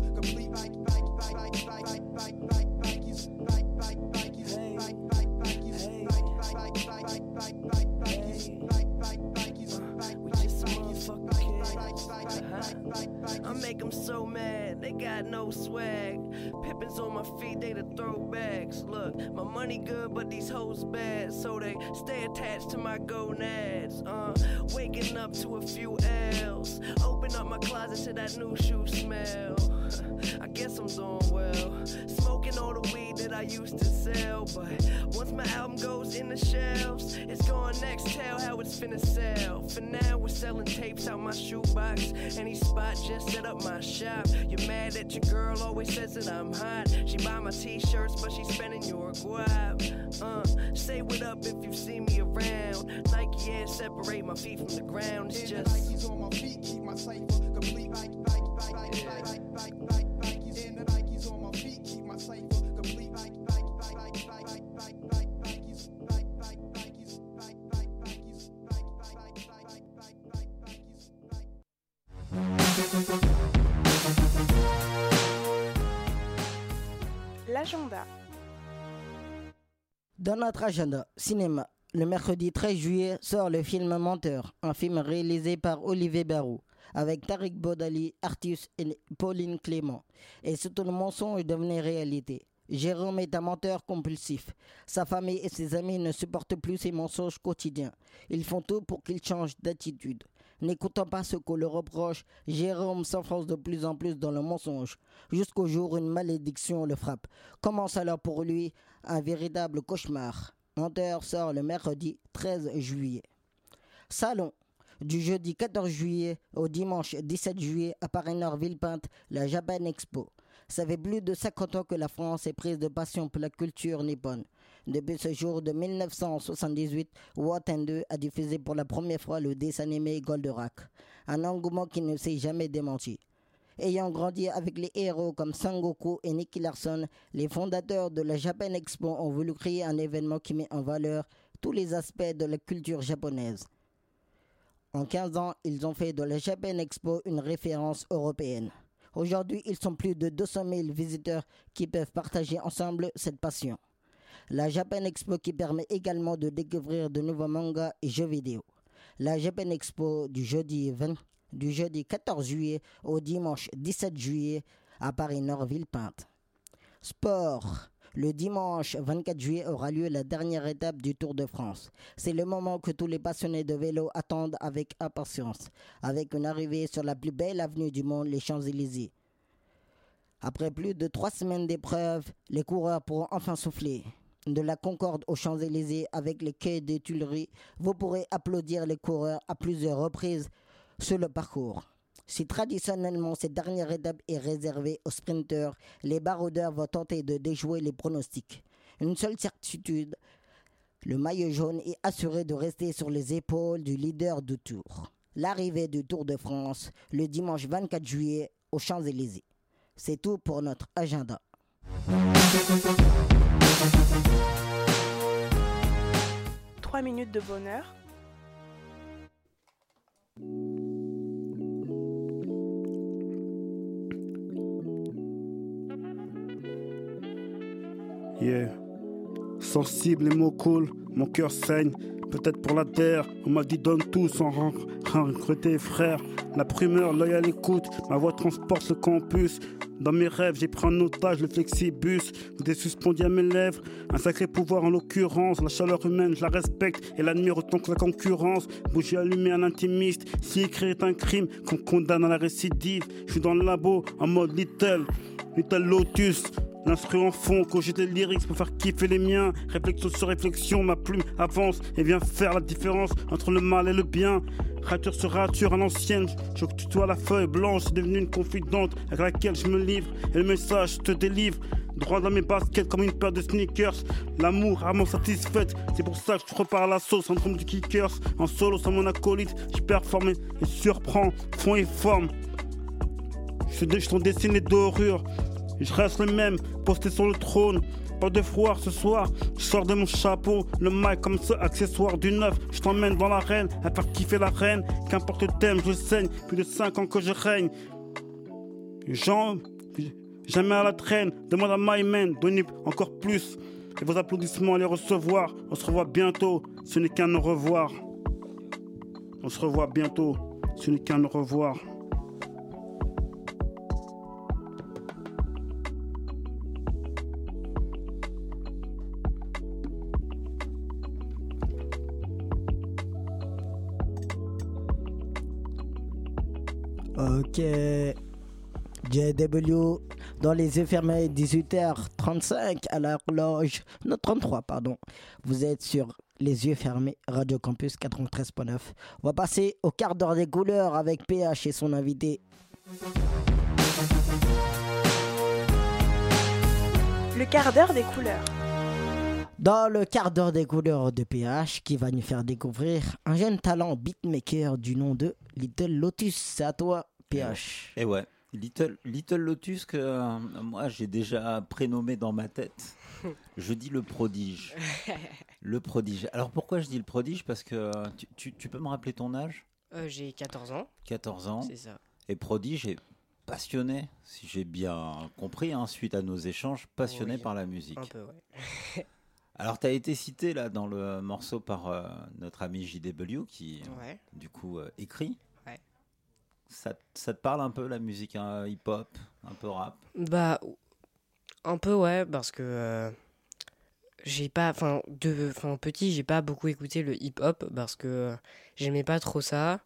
swag. Pippins on my feet, they the throwbacks. Look, my money good, but these hoes bad, so they stay attached to my gonads. Uh, waking up to a few L's. Open up my closet to that new shoe smell. I guess I'm doing well. Smoking all the weed that I used to sell, but once my album goes in the shelves, it's going next. Tell how it's finna sell. For now, we're selling tapes out my shoebox. Any spot, just set up my shop. You're mad that your girl always says that I'm hot. She buy my t-shirts, but she spending your guap. Uh, say what up if you see me around. Nike and separate my feet from the ground. It's just. Nikes on my feet keep my cipher complete. Nike, Nike, Nike, Nike, Nike, L'agenda. Dans notre agenda cinéma, le mercredi 13 juillet sort le film Menteur, un film réalisé par Olivier Barou, avec Tariq Bodali, Artus et Pauline Clément. Et surtout le mensonge devenait réalité. Jérôme est un menteur compulsif. Sa famille et ses amis ne supportent plus ses mensonges quotidiens. Ils font tout pour qu'il change d'attitude. N'écoutant pas ce qu'on le reproche, Jérôme s'enfonce de plus en plus dans le mensonge, jusqu'au jour où une malédiction le frappe. Commence alors pour lui un véritable cauchemar. Menteur sort le mercredi 13 juillet. Salon. Du jeudi 14 juillet au dimanche 17 juillet à Paris-Nord-Villepinte, la Japan Expo. Ça fait plus de 50 ans que la France est prise de passion pour la culture nippone. Depuis ce jour de 1978, Waten 2 a diffusé pour la première fois le dessin animé Goldorak. Un engouement qui ne s'est jamais démenti. Ayant grandi avec les héros comme Sangoku et Nicky Larson, les fondateurs de la Japan Expo ont voulu créer un événement qui met en valeur tous les aspects de la culture japonaise. En 15 ans, ils ont fait de la Japan Expo une référence européenne. Aujourd'hui, ils sont plus de 200 000 visiteurs qui peuvent partager ensemble cette passion. La Japan Expo qui permet également de découvrir de nouveaux mangas et jeux vidéo. La Japan Expo du jeudi, 20 du jeudi 14 juillet au dimanche 17 juillet à Paris-Nord-Villepinte. Sport. Le dimanche 24 juillet aura lieu la dernière étape du Tour de France. C'est le moment que tous les passionnés de vélo attendent avec impatience, avec une arrivée sur la plus belle avenue du monde, les Champs-Élysées. Après plus de trois semaines d'épreuves, les coureurs pourront enfin souffler. De la Concorde aux Champs-Élysées avec les quais des Tuileries, vous pourrez applaudir les coureurs à plusieurs reprises sur le parcours. Si traditionnellement cette dernière étape est réservée aux sprinteurs, les baroudeurs vont tenter de déjouer les pronostics. Une seule certitude, le maillot jaune est assuré de rester sur les épaules du leader du Tour. L'arrivée du Tour de France le dimanche 24 juillet aux Champs-Élysées. C'est tout pour notre agenda. Trois minutes de bonheur. Yeah. Sensible, les mots coulent, mon cœur saigne. Peut-être pour la terre, on m'a dit donne tout sans recruter frère. La primeur, l'œil à l'écoute, ma voix transporte le campus. Dans mes rêves, j'ai pris en otage le flexibus, des suspendus à mes lèvres. Un sacré pouvoir en l'occurrence, la chaleur humaine, je la respecte et l'admire autant que la concurrence. Bougie allumée à l'intimiste, si écrire est un crime, qu'on condamne à la récidive. Je suis dans le labo en mode little, little lotus. L'instru en fond, j'ai des lyrics pour faire kiffer les miens. Réflexion sur réflexion, ma plume avance et vient faire la différence entre le mal et le bien. Rature sur rature à l'ancienne, je tutoie la feuille blanche, c'est devenu une confidente avec laquelle je me livre. Et le message te délivre, droit dans mes baskets comme une paire de sneakers. L'amour rarement satisfaite, c'est pour ça que je repars à la sauce, syndrome du kickers. En solo sans mon acolyte, je performe et surprends, fond et forme. Je je dessine les dorures. Je reste le même, posté sur le trône. Pas de froid ce soir, je sors de mon chapeau, le mic comme ce accessoire du neuf. Je t'emmène dans l'arène, à faire kiffer la reine. Qu'importe le thème, je saigne, plus de 5 ans que je règne. Jean, jamais à la traîne, demande à My Man, donnez encore plus. Et vos applaudissements à les recevoir. On se revoit bientôt, ce n'est qu'un au revoir. On se revoit bientôt, ce n'est qu'un au revoir. Ok. JW dans les yeux fermés, 18h35 à l'horloge. Non, 33, pardon. Vous êtes sur les yeux fermés, Radio Campus 93.9. On va passer au quart d'heure des couleurs avec PH et son invité. Le quart d'heure des couleurs. Dans le quart d'heure des couleurs de PH, qui va nous faire découvrir un jeune talent beatmaker du nom de Little Lotus. C'est à toi, PH. Et ouais, Little, Little Lotus que euh, moi j'ai déjà prénommé dans ma tête. Je dis le prodige. Le prodige. Alors pourquoi je dis le prodige? Parce que euh, tu, tu- tu peux me rappeler ton âge? Euh, J'ai 14 ans, 14 ans. c'est ça. Et prodige et passionné, si j'ai bien compris, hein, suite à nos échanges, passionné Oui, par la musique. Un peu, ouais. Alors tu as été cité là dans le morceau par euh, notre ami JW qui Ouais. du coup euh, écrit. Ça, ça te parle un peu la musique hein, hip-hop, un peu rap? Bah, un peu, ouais, parce que euh, j'ai pas, enfin, de, enfin, petit, j'ai pas beaucoup écouté le hip-hop parce que euh, j'aimais pas trop ça.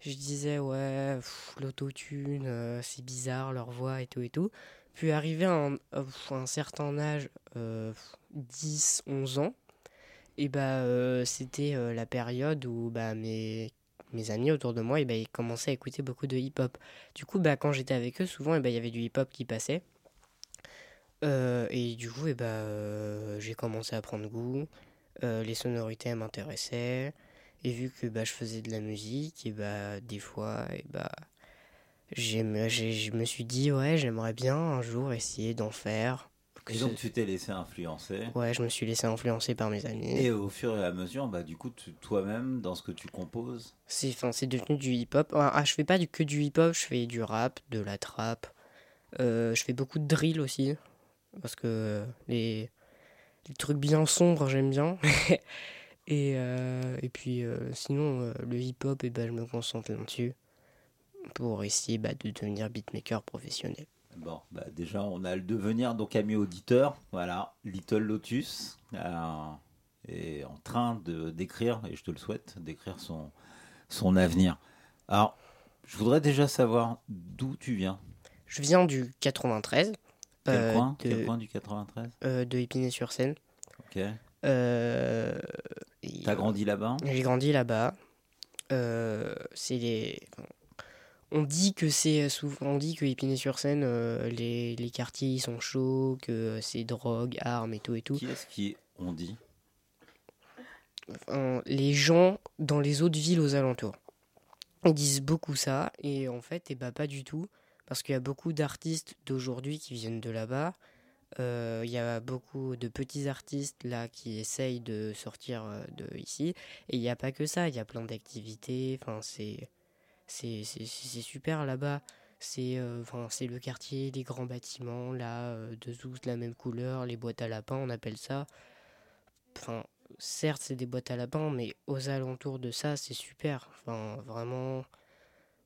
je disais, ouais, l'autotune, euh, c'est bizarre, leur voix et tout et tout. Puis arrivé à un, un certain âge, euh, 10, 11 ans, et bah, euh, c'était euh, la période où bah, mes, mes amis autour de moi, et bah, ils commençaient à écouter beaucoup de hip-hop. Du coup, bah, quand j'étais avec eux, souvent, bah, il y avait du hip-hop qui passait. Euh, et du coup, et bah, euh, j'ai commencé à prendre goût. Euh, les sonorités m'intéressaient. Et vu que bah, je faisais de la musique, et bah, des fois, et bah, je me suis dit, ouais, j'aimerais bien un jour essayer d'en faire. Que Et donc tu t'es laissé influencer. Ouais, je me suis laissé influencer par mes amis. Et au fur et à mesure, bah, du coup, toi-même, dans ce que tu composes, C'est enfin, c'est devenu du hip-hop. Ah, ah, je fais pas du, que du hip-hop, je fais du rap, de la trap. Euh, je fais beaucoup de drill aussi. Parce que les, les trucs bien sombres, j'aime bien. et, euh, et puis euh, sinon, le hip-hop, et ben, je me concentre là-dessus. Pour essayer bah, de devenir beatmaker professionnel. Bon, bah déjà, on a le devenir, donc ami auditeur, voilà, Little Lotus euh, est en train de d'écrire, et je te le souhaite, d'écrire son, son avenir. Alors, je voudrais déjà savoir d'où tu viens. Je viens du 93. Quel euh, coin de, Quel coin du 93 euh, de Épinay-sur-Seine. Ok. Euh, T'as grandi là-bas? J'ai grandi là-bas. Euh, c'est les. On dit que c'est souvent, on dit que Épinay-sur-Seine, euh, les, les quartiers sont chauds, que c'est drogue, armes et tout et tout. Qui est-ce qui on dit Enfin, les gens dans les autres villes aux alentours, ils disent beaucoup ça et en fait, et bah pas du tout, parce qu'il y a beaucoup d'artistes d'aujourd'hui qui viennent de là-bas. Euh, Il y a beaucoup de petits artistes là qui essayent de sortir euh, de ici. Et il n'y a pas que ça, il y a plein d'activités. Enfin, c'est c'est super là-bas. C'est euh, c'est le quartier, les grands bâtiments, là, euh, de tous la même couleur, les boîtes à lapins, on appelle ça. Enfin, certes, c'est des boîtes à lapins, mais aux alentours de ça, c'est super. Enfin, vraiment.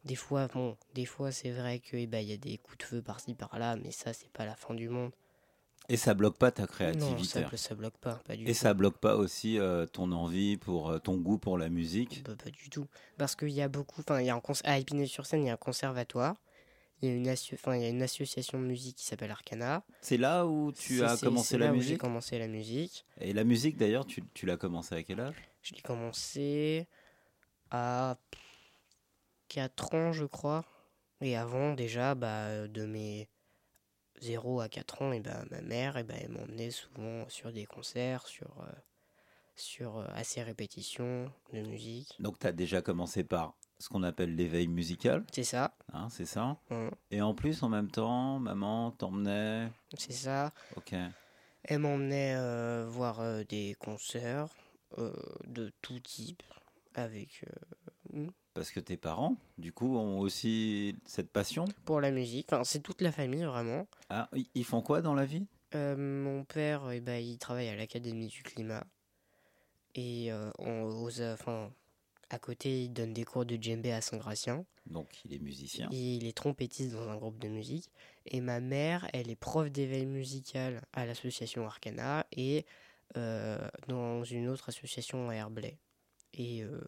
Des fois, bon, des fois, c'est vrai que eh ben, y a des coups de feu par-ci par-là, mais ça, c'est pas la fin du monde. Et ça bloque pas ta Non, créativité. ça, ça bloque pas, pas du Et tout. ça bloque pas aussi euh, ton envie pour euh, ton goût pour la musique? Bah, pas du tout. Parce qu'il y a beaucoup. Enfin, il y a un cons- à Épinay-sur-Seine, il y a un conservatoire. Il y a une, asso- enfin, il y a une association de musique qui s'appelle Arcana. C'est là où tu as commencé c'est la là où J'ai musique? commencé la musique. Et la musique d'ailleurs, tu, tu l'as commencé à quel âge? Je l'ai commencé à 4 ans, je crois. Et avant, déjà, bah, de mes 0 à 4 ans, et bah, ma mère, et bah, elle m'emmenait souvent sur des concerts, sur, euh, sur euh, ses répétitions de musique. Donc tu as déjà commencé par ce qu'on appelle l'éveil musical, C'est ça. hein, c'est ça Mhm. Et en plus, en même temps, maman t'emmenait. C'est ça. Ok. Elle m'emmenait euh, voir des concerts de tout type avec Parce que tes parents, du coup, ont aussi cette passion. pour la musique. Enfin, c'est toute la famille vraiment. Ah, ils- font quoi dans la vie? Euh, mon père, eh ben, il travaille à l'Académie du climat. Et euh, on- aux, enfin, à côté, il donne des cours de djembé à Saint-Gratien. Donc il est musicien. Et il est trompettiste dans un groupe de musique. Et ma mère, elle est prof d'éveil musical à l'association Arcana et euh, dans une autre association à Herblay. Et euh,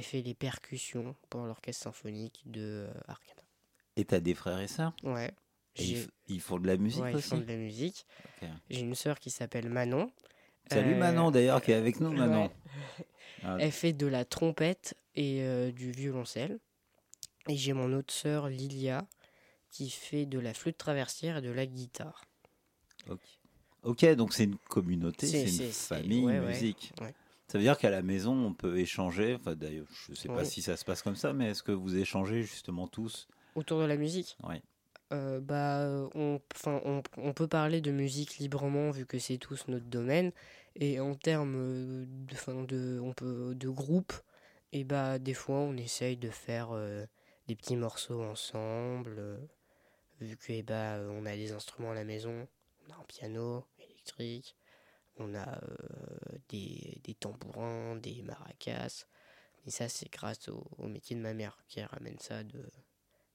elle fait les percussions pour l'orchestre symphonique de euh, Arcana. Et t'as des frères et sœurs? Ouais. Et ils, ils font de la musique ouais, ils aussi? font de la musique. J'ai une sœur qui s'appelle Manon. Salut Euh, Manon d'ailleurs qui est avec nous Manon. ouais. Ah, Elle fait de la trompette et euh, du violoncelle. Et j'ai mon autre sœur Lilia qui fait de la flûte traversière et de la guitare. ok. Ok, donc c'est une communauté, C'est- une famille ouais, ouais, musique. ouais. Ça veut dire qu'à la maison on peut échanger. Enfin d'ailleurs, je sais pas si ça se passe comme ça, mais est-ce que vous échangez justement tous? Autour de la musique? Oui. Euh, bah, on, on, on peut parler de musique librement vu que c'est tous notre domaine. Et en termes de, 'fin, de, on peut, de groupe, et bah, des fois on essaye de faire euh, des petits morceaux ensemble. euh, vu que eh bah, on a des instruments à la maison, on a un piano électrique, on a euh, des, des tambourins, des maracas. Et ça, c'est grâce au, au métier de ma mère qui ramène ça de,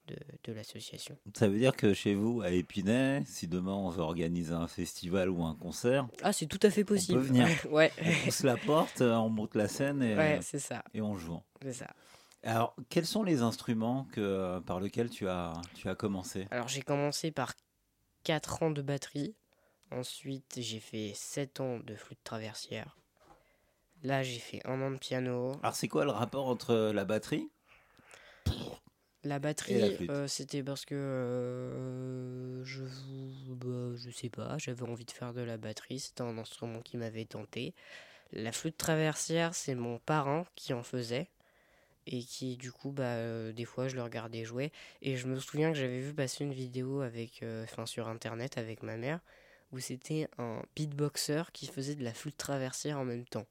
de, de l'association. Ça veut dire que chez vous, à Épinay, si demain on veut organiser un festival ou un concert, Ah, c'est tout à fait possible. venir. ouais. on pousse la porte, on monte la scène et, Ouais, c'est ça. et on joue. C'est ça. Alors, quels sont les instruments que, par lesquels tu as, tu as commencé? Alors j'ai commencé par 4 ans de batterie. Ensuite j'ai fait 7 ans de flûte traversière. Là j'ai fait un an de piano. Alors, c'est quoi le rapport entre la batterie La batterie, euh, c'était parce que euh, je bah, je sais pas, j'avais envie de faire de la batterie. C'était un instrument qui m'avait tenté. La flûte traversière, c'est mon parrain qui en faisait et qui du coup, bah, euh, des fois, je le regardais jouer. Et je me souviens que j'avais vu passer une vidéo avec, euh, enfin, sur internet avec ma mère où c'était un beatboxer qui faisait de la flûte traversière en même temps.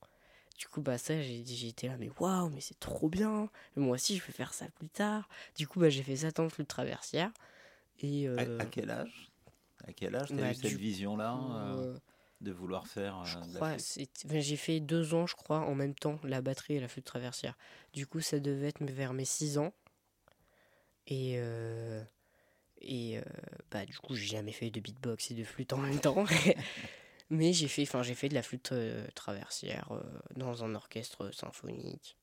Du coup, bah ça, j'étais là, mais waouh, mais c'est trop bien. Moi aussi, je vais faire ça plus tard. Du coup, bah j'ai fait 7 ans de flûte traversière. Et à, euh, à quel âge? À quel âge tu as bah, eu cette vision-là euh, euh, de vouloir faire je crois, enfin, j'ai fait deux ans, je crois, en même temps, la batterie et la flûte traversière. Du coup, ça devait être vers mes 6 ans. Et, et euh, bah, du coup, j'ai jamais fait de beatbox et de flûte en même temps. Mais j'ai fait, enfin, j'ai fait de la flûte euh, traversière euh, dans un orchestre symphonique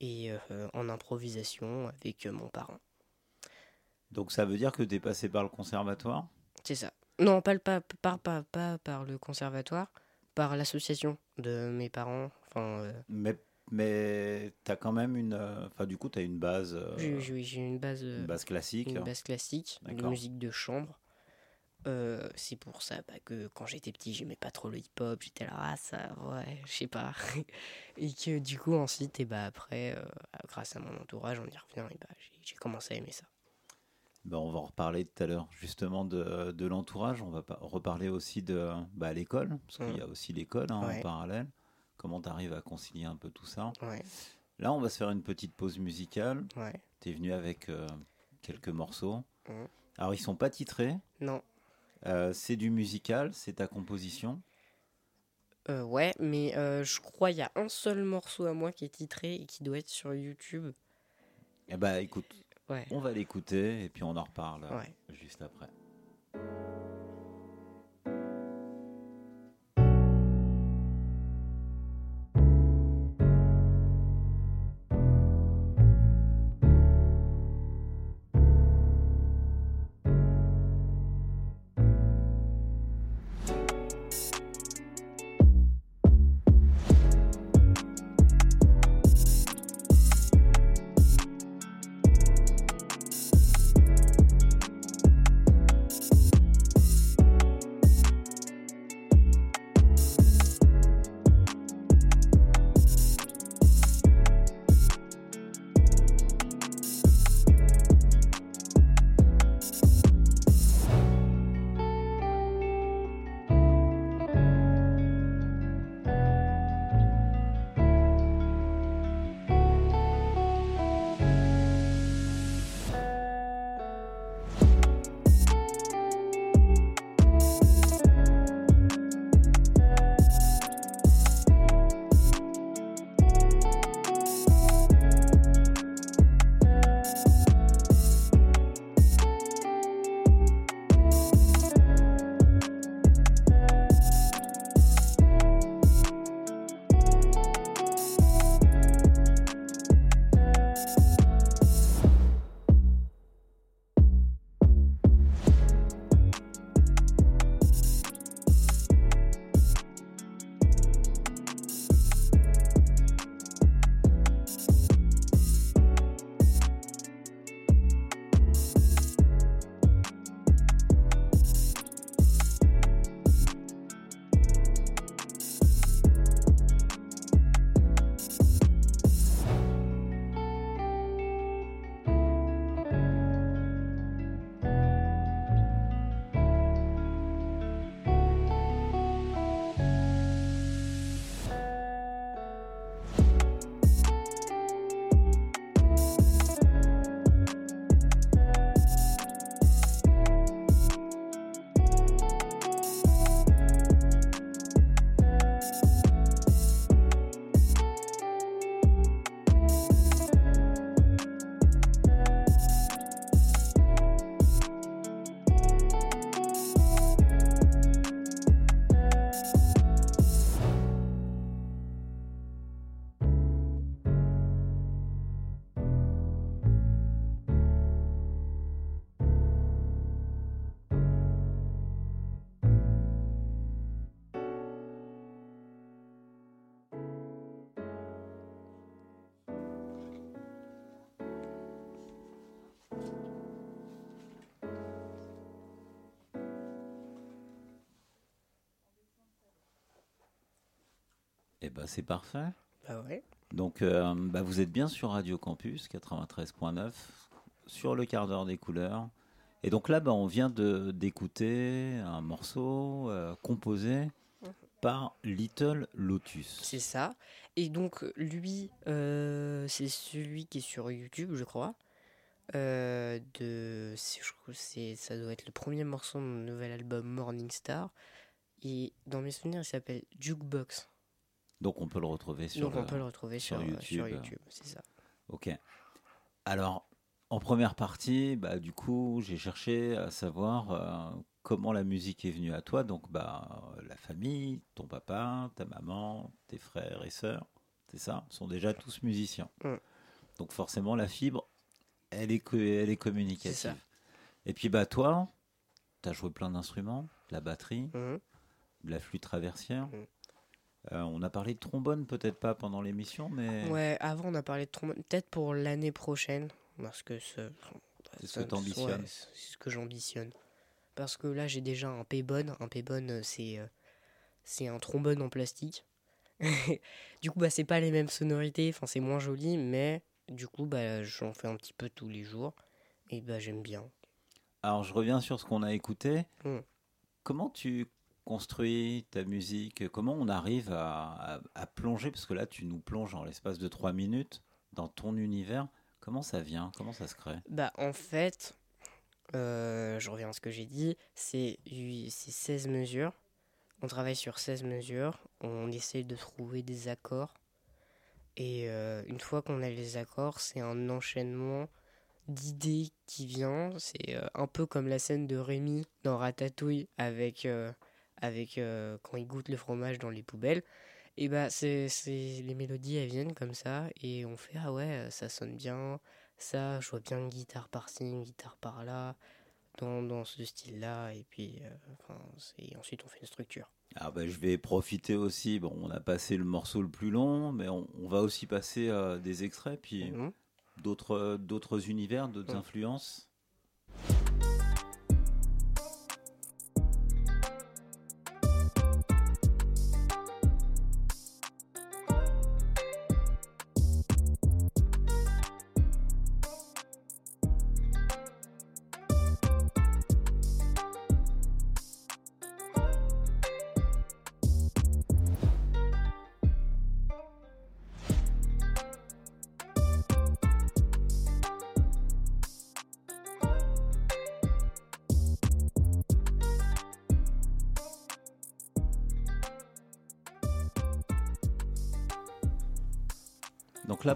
et euh, en improvisation avec mon parrain. Donc, ça veut dire que tu es passé par le conservatoire? C'est ça. Non, pas, pas, pas, pas, pas par le conservatoire, par l'association de mes parents. Enfin, Mais, mais tu as quand même une. euh, Enfin, du coup, tu as une base, euh, j'ai une base, euh, une base classique. une base classique, de D'accord. musique de chambre. Euh, c'est pour ça bah, que quand j'étais petit, j'aimais pas trop le hip-hop. J'étais là, ah ça, ouais, je sais pas. et que du coup, ensuite, et bah après, euh, grâce à mon entourage, on y revient, et bah, j'ai- commencé à aimer ça. Ben, on va en reparler tout à l'heure, justement, de, de l'entourage. On va reparler aussi de bah, l'école, parce qu'il y a aussi l'école hein, en parallèle. Comment tu arrives à concilier un peu tout ça Ouais. Là, on va se faire une petite pause musicale. Ouais. Tu es venu avec euh, quelques morceaux. Alors, ils sont pas titrés. Non. Euh, c'est du musical, c'est ta composition. Euh, ouais, mais je crois il y a un seul morceau à moi qui est titré et qui doit être sur YouTube. Eh ben, écoute, on va l'écouter et puis on en reparle juste après. Eh ben, c'est parfait. Bah ouais. Donc, euh, bah, vous êtes bien sur Radio Campus 93.9, sur le quart d'heure des couleurs. Et donc là, bah, on vient d'écouter un morceau euh, composé par Little Lotus. C'est ça. Et donc, lui, euh, c'est celui qui est sur YouTube, je crois. Euh, de, c'est- je crois que c'est, ça doit être le premier morceau de mon nouvel album Morning Star. Et dans mes souvenirs, il s'appelle Jukebox. Donc on peut le retrouver sur, donc on le- peut le retrouver sur, sur euh, YouTube. c'est ça. Ok. Alors, en première partie, bah, du coup, j'ai cherché à savoir euh, comment la musique est venue à toi. Donc, bah, la famille, ton papa, ta maman, tes frères et sœurs, c'est ça, sont déjà tous musiciens. Mm. Donc, forcément, la fibre, elle est, elle est communicative. Et puis, bah, toi, tu as joué plein d'instruments, la batterie, de la flûte traversière. Mm. Euh, on a parlé de trombone, peut-être pas pendant l'émission, mais Ouais, avant on a parlé de trombone. Peut-être pour l'année prochaine, parce que ce- C'est ce que t'ambitionnes. ouais, c'est ce que j'ambitionne. Parce que là j'ai déjà un P-Bone. Un P-Bone euh, c'est euh, c'est un trombone en plastique. du coup bah c'est pas les mêmes sonorités, enfin c'est moins joli, mais du coup bah j'en fais un petit peu tous les jours et bah j'aime bien. Alors, je reviens sur ce qu'on a écouté. Mm. Comment tu construis ta musique Comment on arrive à, plonger Parce que là, tu nous plonges en l'espace de trois minutes dans ton univers. Comment ça vient Comment ça se crée? Bah en fait, euh, je reviens à ce que j'ai dit, c'est hu- c'est 16 mesures. On travaille sur 16 mesures, on essaie de trouver des accords. Et euh, une fois qu'on a les accords, c'est un enchaînement d'idées qui vient. C'est euh, un peu comme la scène de Rémi dans Ratatouille avec, avec euh, quand il goûte le fromage dans les poubelles. Et bah c'est les mélodies elles viennent comme ça et on fait ah ouais ça sonne bien ça, je vois bien une guitare par-ci, une guitare par-là, dans, dans ce style-là, et puis euh, enfin, c'est- ensuite on fait une structure. Ah bah, Je vais profiter aussi. Bon, on a passé le morceau le plus long, mais on, on va aussi passer euh, des extraits, puis Mhm. d'autres d'autres univers, d'autres Mm. influences.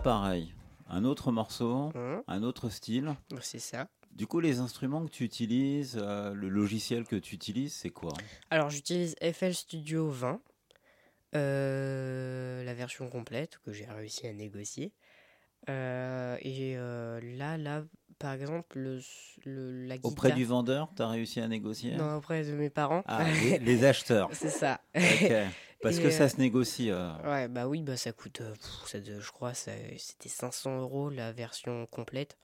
Pareil, un autre morceau, Mhm. un autre style. C'est ça. Du coup, les instruments que tu utilises, euh, le logiciel que tu utilises, c'est quoi? Alors j'utilise FL Studio 20, euh, la version complète que j'ai réussi à négocier. Euh, et là, là, par exemple, le, le- la guitare... Auprès du vendeur, tu as réussi à négocier? Non, auprès de mes parents. Ah, les, les acheteurs. C'est ça. Ok. Parce Et, que ça euh, se négocie. euh. Ouais, bah oui, bah ça coûte, euh, pff, ça de- je crois, c'était 500 euros la version complète.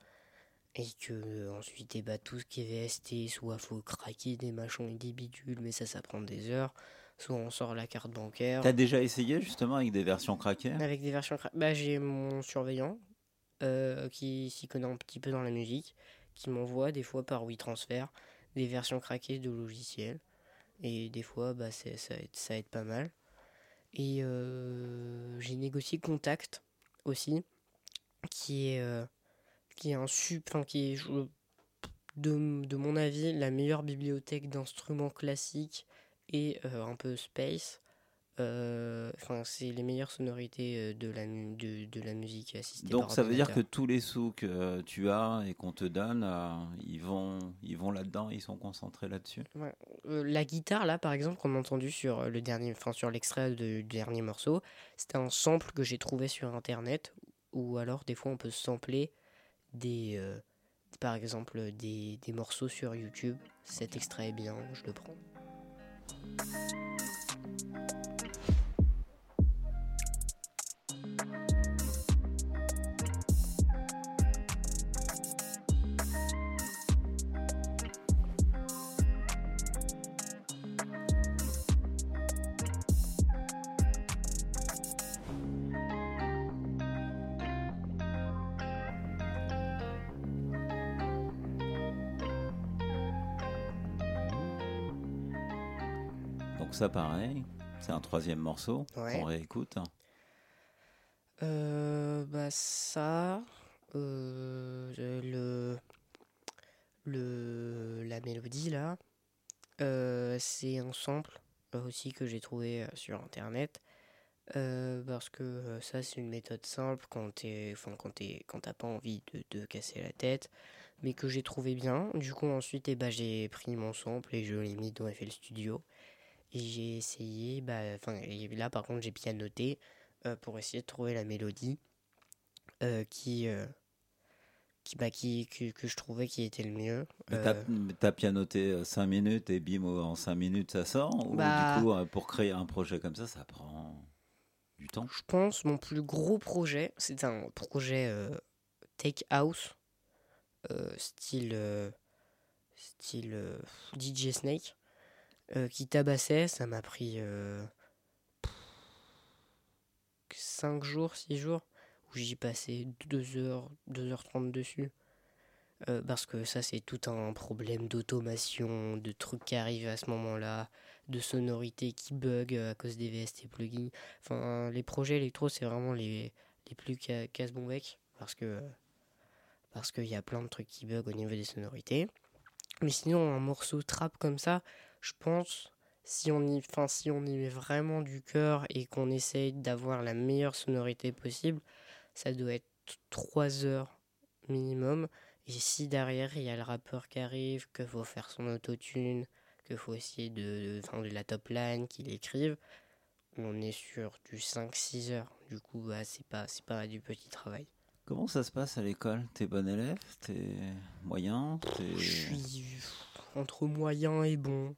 Et que ensuite, eh bah, tout ce qui est VST, soit faut craquer des machins et des bidules, mais ça, ça prend des heures. Soit on sort la carte bancaire. T'as déjà essayé justement avec des versions craquées? Avec des versions cra- Bah, j'ai mon surveillant euh, qui s'y connaît un petit peu dans la musique, qui m'envoie des fois par WeTransfer des versions craquées de logiciels. Et des fois, bah, ça, aide, ça aide pas mal. Et euh, j'ai négocié Contact aussi, qui est, euh, qui est un sup, enfin, qui est, de, de mon avis, la meilleure bibliothèque d'instruments classiques et euh, un peu space. Euh, Enfin, c'est les meilleures sonorités euh, de la, de, de la musique assistée Donc par ça veut dire que tous les sous que tu as et qu'on te donne, euh, ils vont, ils vont là-dedans, ils sont concentrés là-dessus? Ouais. La guitare là par exemple qu'on a entendu sur le dernier enfin sur l'extrait du dernier morceau c'était un sample que j'ai trouvé sur internet ou alors des fois on peut sampler des par exemple des, des morceaux sur YouTube cet extrait est bien je le prends ça pareil, c'est un troisième morceau Ouais. qu'on réécoute. Euh, bah ça, euh, le, le, la mélodie là, euh, c'est un sample aussi que j'ai trouvé sur internet. parce que ça c'est une méthode simple quand t'es, enfin quand t'es, quand t'as pas envie de casser la tête, mais que j'ai trouvé bien. Du coup ensuite eh bah, j'ai pris mon sample et je l'ai mis dans FL Studio et j'ai essayé. Bah, enfin là par contre j'ai bien noté euh, pour essayer de trouver la mélodie euh, qui, euh, qui, bah, qui que, que je trouvais qui était le mieux. Mais T'as t'as pianoté 5 minutes et bim, en 5 minutes ça sort? Ou Bah- du coup, euh, pour créer un projet comme ça, ça prend du temps? Je pense mon plus gros projet, c'est un projet Take House, style, style DJ Snake, euh, qui tabassait. Ça m'a pris 5 jours, 6 jours, où j'y passais 2 heures, 2h30 dessus. Euh, parce que ça, c'est tout un problème d'automation, de trucs qui arrivent à ce moment-là, de sonorité qui bug euh, à cause des VST plugins. Enfin, les projets électro, c'est vraiment les, les plus ca- casse-bon-bec parce que parce qu'il y a plein de trucs qui bug au niveau des sonorités. Mais sinon, un morceau trap comme ça, je pense, si on y, enfin, si on y met vraiment du cœur et qu'on essaye d'avoir la meilleure sonorité possible, ça doit être 3 heures minimum. Et si derrière il y a le rappeur qui arrive, qu'il faut faire son autotune, qu'il faut essayer de, de, de la top line, qu'il écrive, on est sur du 5-6 heures. Du coup, bah, c'est pas, c'est pas du petit travail. Comment ça se passe à l'école? T'es bon élève? T'es moyen? Je suis entre moyen et bon.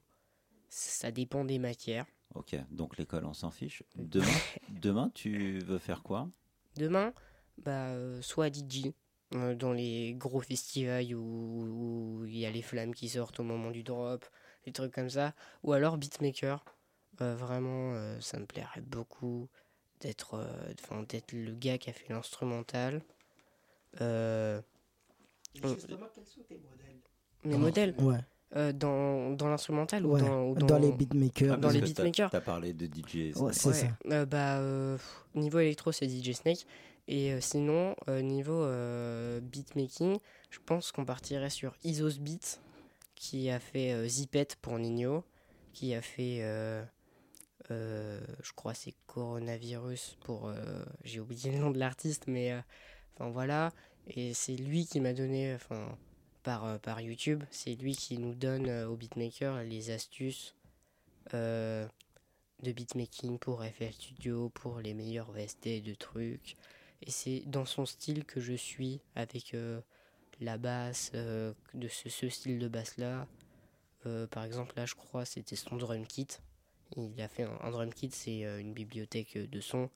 Ça dépend des matières. Ok, donc l'école, on s'en fiche. Demain, demain, tu veux faire quoi? Demain, bah, euh, soit DJ, euh, dans les gros festivals où il y a les flammes qui sortent au moment du drop, des trucs comme ça, ou alors beatmaker. Euh, vraiment, euh, ça me plairait beaucoup d'être euh, enfin, d'être le gars qui a fait l'instrumental. Euh, on- quels sont tes modèles? Mes modèles? Ouais, euh, dans, dans l'instrumental ou dans, ou Dans, les beatmakers. dans les beatmakers. T'as parlé de DJ. Ouais, c'est Ouais, ça. euh, bah, euh, niveau électro, c'est DJ Snake. Et euh, sinon, euh, niveau euh, beatmaking, je pense qu'on partirait sur Isos Beat, qui a fait euh, Zipette pour Nino, qui a fait, euh, euh, je crois, c'est Coronavirus pour. euh, J'ai oublié le nom de l'artiste, mais euh, enfin voilà. Et c'est lui qui m'a donné, enfin, par, euh, par YouTube, c'est lui qui nous donne euh, aux beatmakers les astuces. euh, de beatmaking pour FL Studio, pour les meilleurs VST de trucs. Et c'est dans son style que je suis avec la basse, de ce, style de basse là. par exemple, là, je crois c'était son drum kit. Il a fait un, drum kit, c'est une bibliothèque de sons.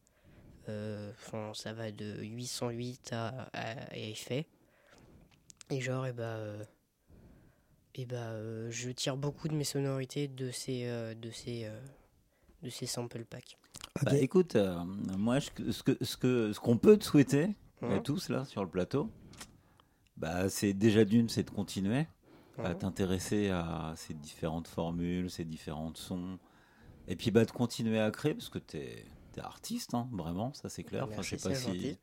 Ça va de 808 à, à, à effet. Et genre, et bah, euh, et bah, euh, je tire beaucoup de mes sonorités de ces, euh, de ces, euh, de ces sample packs. Bah, écoute, euh, moi, je- ce que ce que ce qu'on peut te souhaiter à tous là sur le plateau, bah c'est déjà d'une, c'est de continuer à t'intéresser à ces différentes formules, ces différents sons, et puis bah de continuer à créer parce que t'es es artiste, hein, vraiment, ça c'est clair. Enfin, je sais pas si gentil.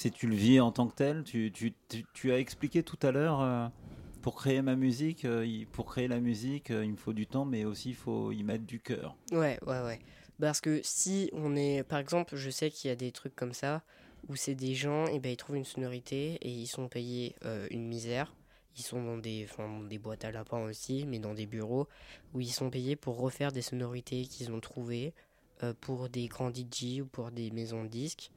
Si tu le vis en tant que tel. Tu tu, tu, as expliqué tout à l'heure. euh, pour créer ma musique, euh, pour créer la musique, euh, il me faut du temps, mais aussi il faut y mettre du cœur. Ouais, ouais, ouais. Parce que si on est. Par exemple, je sais qu'il y a des trucs comme ça où c'est des gens, et ben ils trouvent une sonorité et ils sont payés une misère. Ils sont dans des, enfin, dans des boîtes à lapins aussi, mais dans des bureaux où ils sont payés pour refaire des sonorités qu'ils ont trouvées pour des grands DJ ou pour des maisons de disques.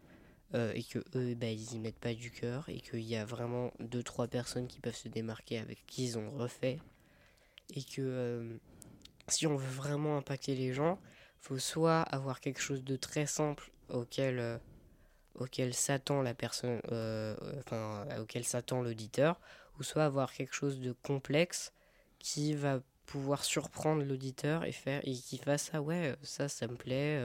Euh, et que eux, ben, ils y mettent pas du cœur et qu'il y a vraiment deux trois personnes qui peuvent se démarquer avec qui ils ont refait. Et que euh, si on veut vraiment impacter les gens, faut soit avoir quelque chose de très simple auquel euh, auquel s'attend la personne, enfin auquel s'attend l'auditeur, ou soit avoir quelque chose de complexe qui va pouvoir surprendre l'auditeur et faire et qui fasse ah ouais ça ça me plaît,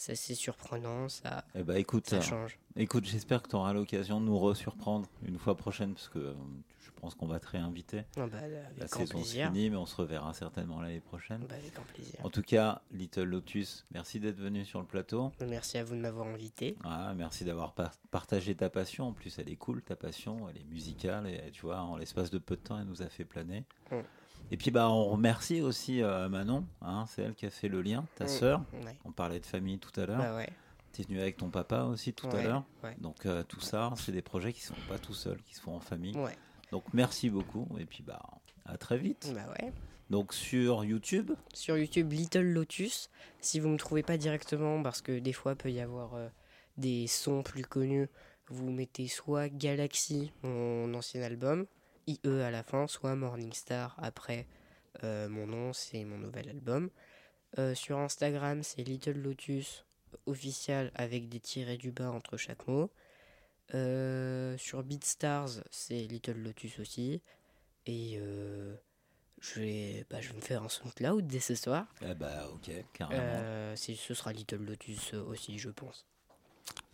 c'est surprenant, ça, Eh ben, écoute, ça euh, change. écoute, j'espère que tu auras l'occasion de nous resurprendre une fois prochaine, parce que euh, je pense qu'on va te réinviter. Ah bah, La saison se finit, mais on se reverra certainement l'année prochaine. Bah, avec grand plaisir. En tout cas, Little Lotus, merci d'être venu sur le plateau. Merci à vous de m'avoir invité. Ah, merci d'avoir par- partagé ta passion. En plus, elle est cool, ta passion. Elle est musicale. Et tu vois, en l'espace de peu de temps, elle nous a fait planer. Mm. Et puis, bah, on remercie aussi euh, Manon. hein, c'est elle qui a fait le lien, ta Mm. sœur. Ouais. On parlait de famille tout à l'heure. Bah ouais. Tu es venu avec ton papa aussi tout à l'heure. Donc, euh, tout ça, c'est des projets qui ne sont pas tout seuls, qui se font en famille. Donc, merci beaucoup. Et puis, bah, à très vite. Bah ouais. Donc, sur YouTube? Sur YouTube, Little Lotus. Si vous me trouvez pas directement, parce que des fois peut y avoir euh, des sons plus connus, vous mettez soit Galaxy, mon ancien album, IE à la fin, soit Morningstar après euh, mon nom, c'est mon nouvel album. Euh, sur Instagram, c'est Little Lotus officiel avec des tirets du bas entre chaque mot. Euh, sur BeatStars, c'est Little Lotus aussi. Et euh, je, vais, bah, je vais me faire un SoundCloud dès ce soir. Eh bah, ok, carrément. Euh, ce sera Little Lotus aussi, je pense.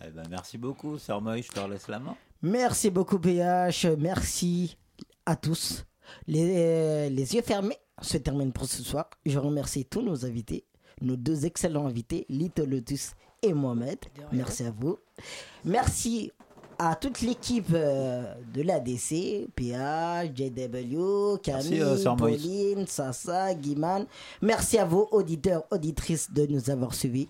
Eh ben, merci beaucoup, Moïse, je te relaisse la main. Merci beaucoup, PH. Merci à tous. Les, les yeux fermés se termine pour ce soir. Je remercie tous nos invités, nos deux excellents invités, Little Lotus et Mohamed. Merci à vous. Merci à toute l'équipe euh, de l'ADC, PH, JW, Camille, Merci, euh. Pauline, Sassa, Guiman. Merci à vous, auditeurs, auditrices, de nous avoir suivis.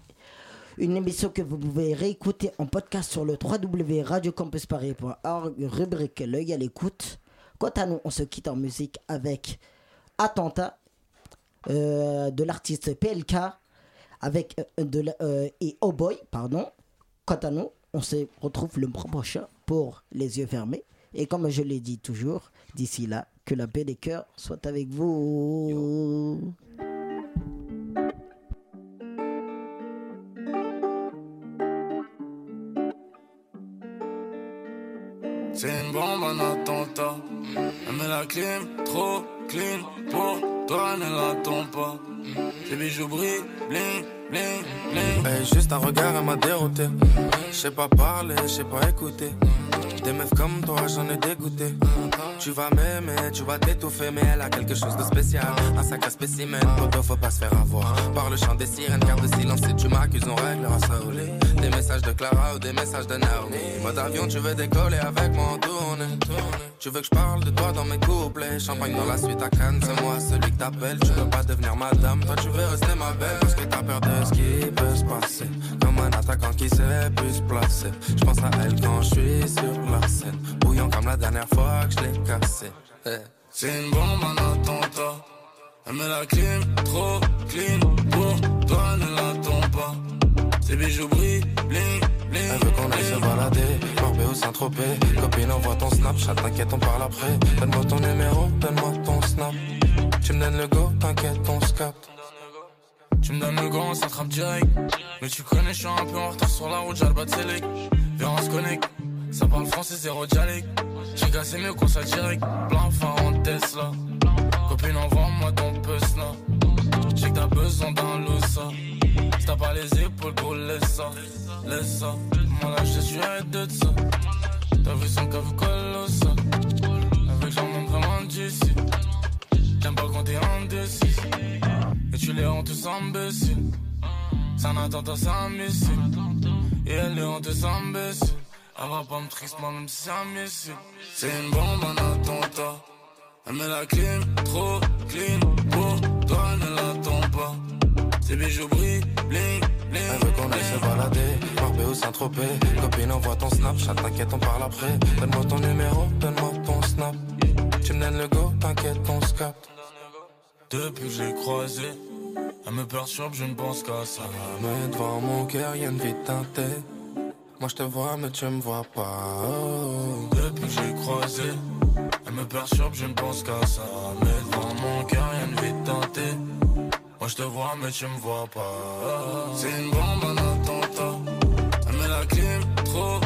Une émission que vous pouvez réécouter en podcast sur le www.radiocampusparis.org, rubrique L'œil à l'écoute. Quant à nous, on se quitte en musique avec Attentat euh, de l'artiste PLK avec, euh, euh, et Oh Boy, pardon. Quant à nous, on se retrouve le mois prochain pour Les yeux fermés. Et comme je l'ai dit toujours, d'ici là, que la paix des cœurs soit avec vous. C'est une bombe en attentat. Elle met la clim, trop clean. Pour toi, ne l'attends pas. Ses bijoux brillent, bling, bling, bling. Hey, juste un regard, elle m'a dérouté. Je sais pas parler, je sais pas écouter. Des meufs comme toi, j'en ai dégoûté. Tu vas m'aimer, tu vas t'étouffer, mais elle a quelque chose de spécial. Un sacré spécimen, poto, faut pas se faire avoir. Par le chant des sirènes, garde le silence si tu m'accuses, on réglera ça au. Des messages de Clara ou des messages de Naomi. Mode avion, tu veux décoller avec moi en tournée. Tu veux que je parle de toi dans mes couplets. Champagne dans la suite à Cannes, c'est moi celui que t'appelles. Tu veux pas devenir madame, toi tu veux rester ma belle. Parce que t'as peur de ce qui peut se passer. Comme un attaquant qui sait plus se placer. Je pense à elle quand je suis sur la scène. Bouillant comme la dernière fois que je l'ai cassé. Eh. C'est une bombe en attentat. Elle met la clim, trop clean. Pour toi, ne l'attends pas. Ses bijoux brillent, bling, bling. Elle veut qu'on aille se balader, Marbé ou Saint-Tropez. Copine, envoie ton Snapchat, t'inquiète, on parle après. Donne-moi ton numéro, donne-moi ton Snap. Tu me donnes le go, t'inquiète, on se capte. Tu me donnes le gant, on s'attrape direct. Mais tu connais, je suis un peu en retard sur la route, j'ai le bas de. Viens, on se connecte. Ça parle français, zéro dialecte. J'ai cassé mieux qu'on direct. Plein phare en Tesla. Copine, envoie-moi ton puce là. J'ai que t'as besoin d'un loussa. Si t'as pas les épaules, gros, laisse ça. Laisse ça. Moi là, je suis arrête de ça. T'as vu son cave colossa. Avec j'en monte vraiment d'ici. J'aime pas quand t'es indécis. Et tu les rends tous imbéciles. C'est un attentat, c'est un missile. Et elle les rend tous imbéciles. Elle va pas me triste, moi, même si c'est un missile. C'est une bombe, un attentat. Elle met la clim, trop clean. Pour toi, ne l'attends pas. Ses bijoux brillent, bling, bling. Elle veut qu'on aille se balader, Marbé ou Saint-Tropez. Copine, envoie ton Snapchat, t'inquiète, on parle après. Donne-moi ton numéro, donne-moi ton Snap. Tu me donnes le go, t'inquiète, on se capte. Depuis que je l'ai croisée, elle me perturbe, je ne pense qu'à ça. Mais devant mon cœur, y'a une vie teintée. Moi je te vois, mais tu me vois pas. Oh. Depuis que je l'ai croisée, elle me perturbe, je ne pense qu'à ça. Mais devant mon cœur, y'a une vie tentée. Moi je te vois, mais tu me vois pas. C'est une bombe, un attentat. Elle met la trop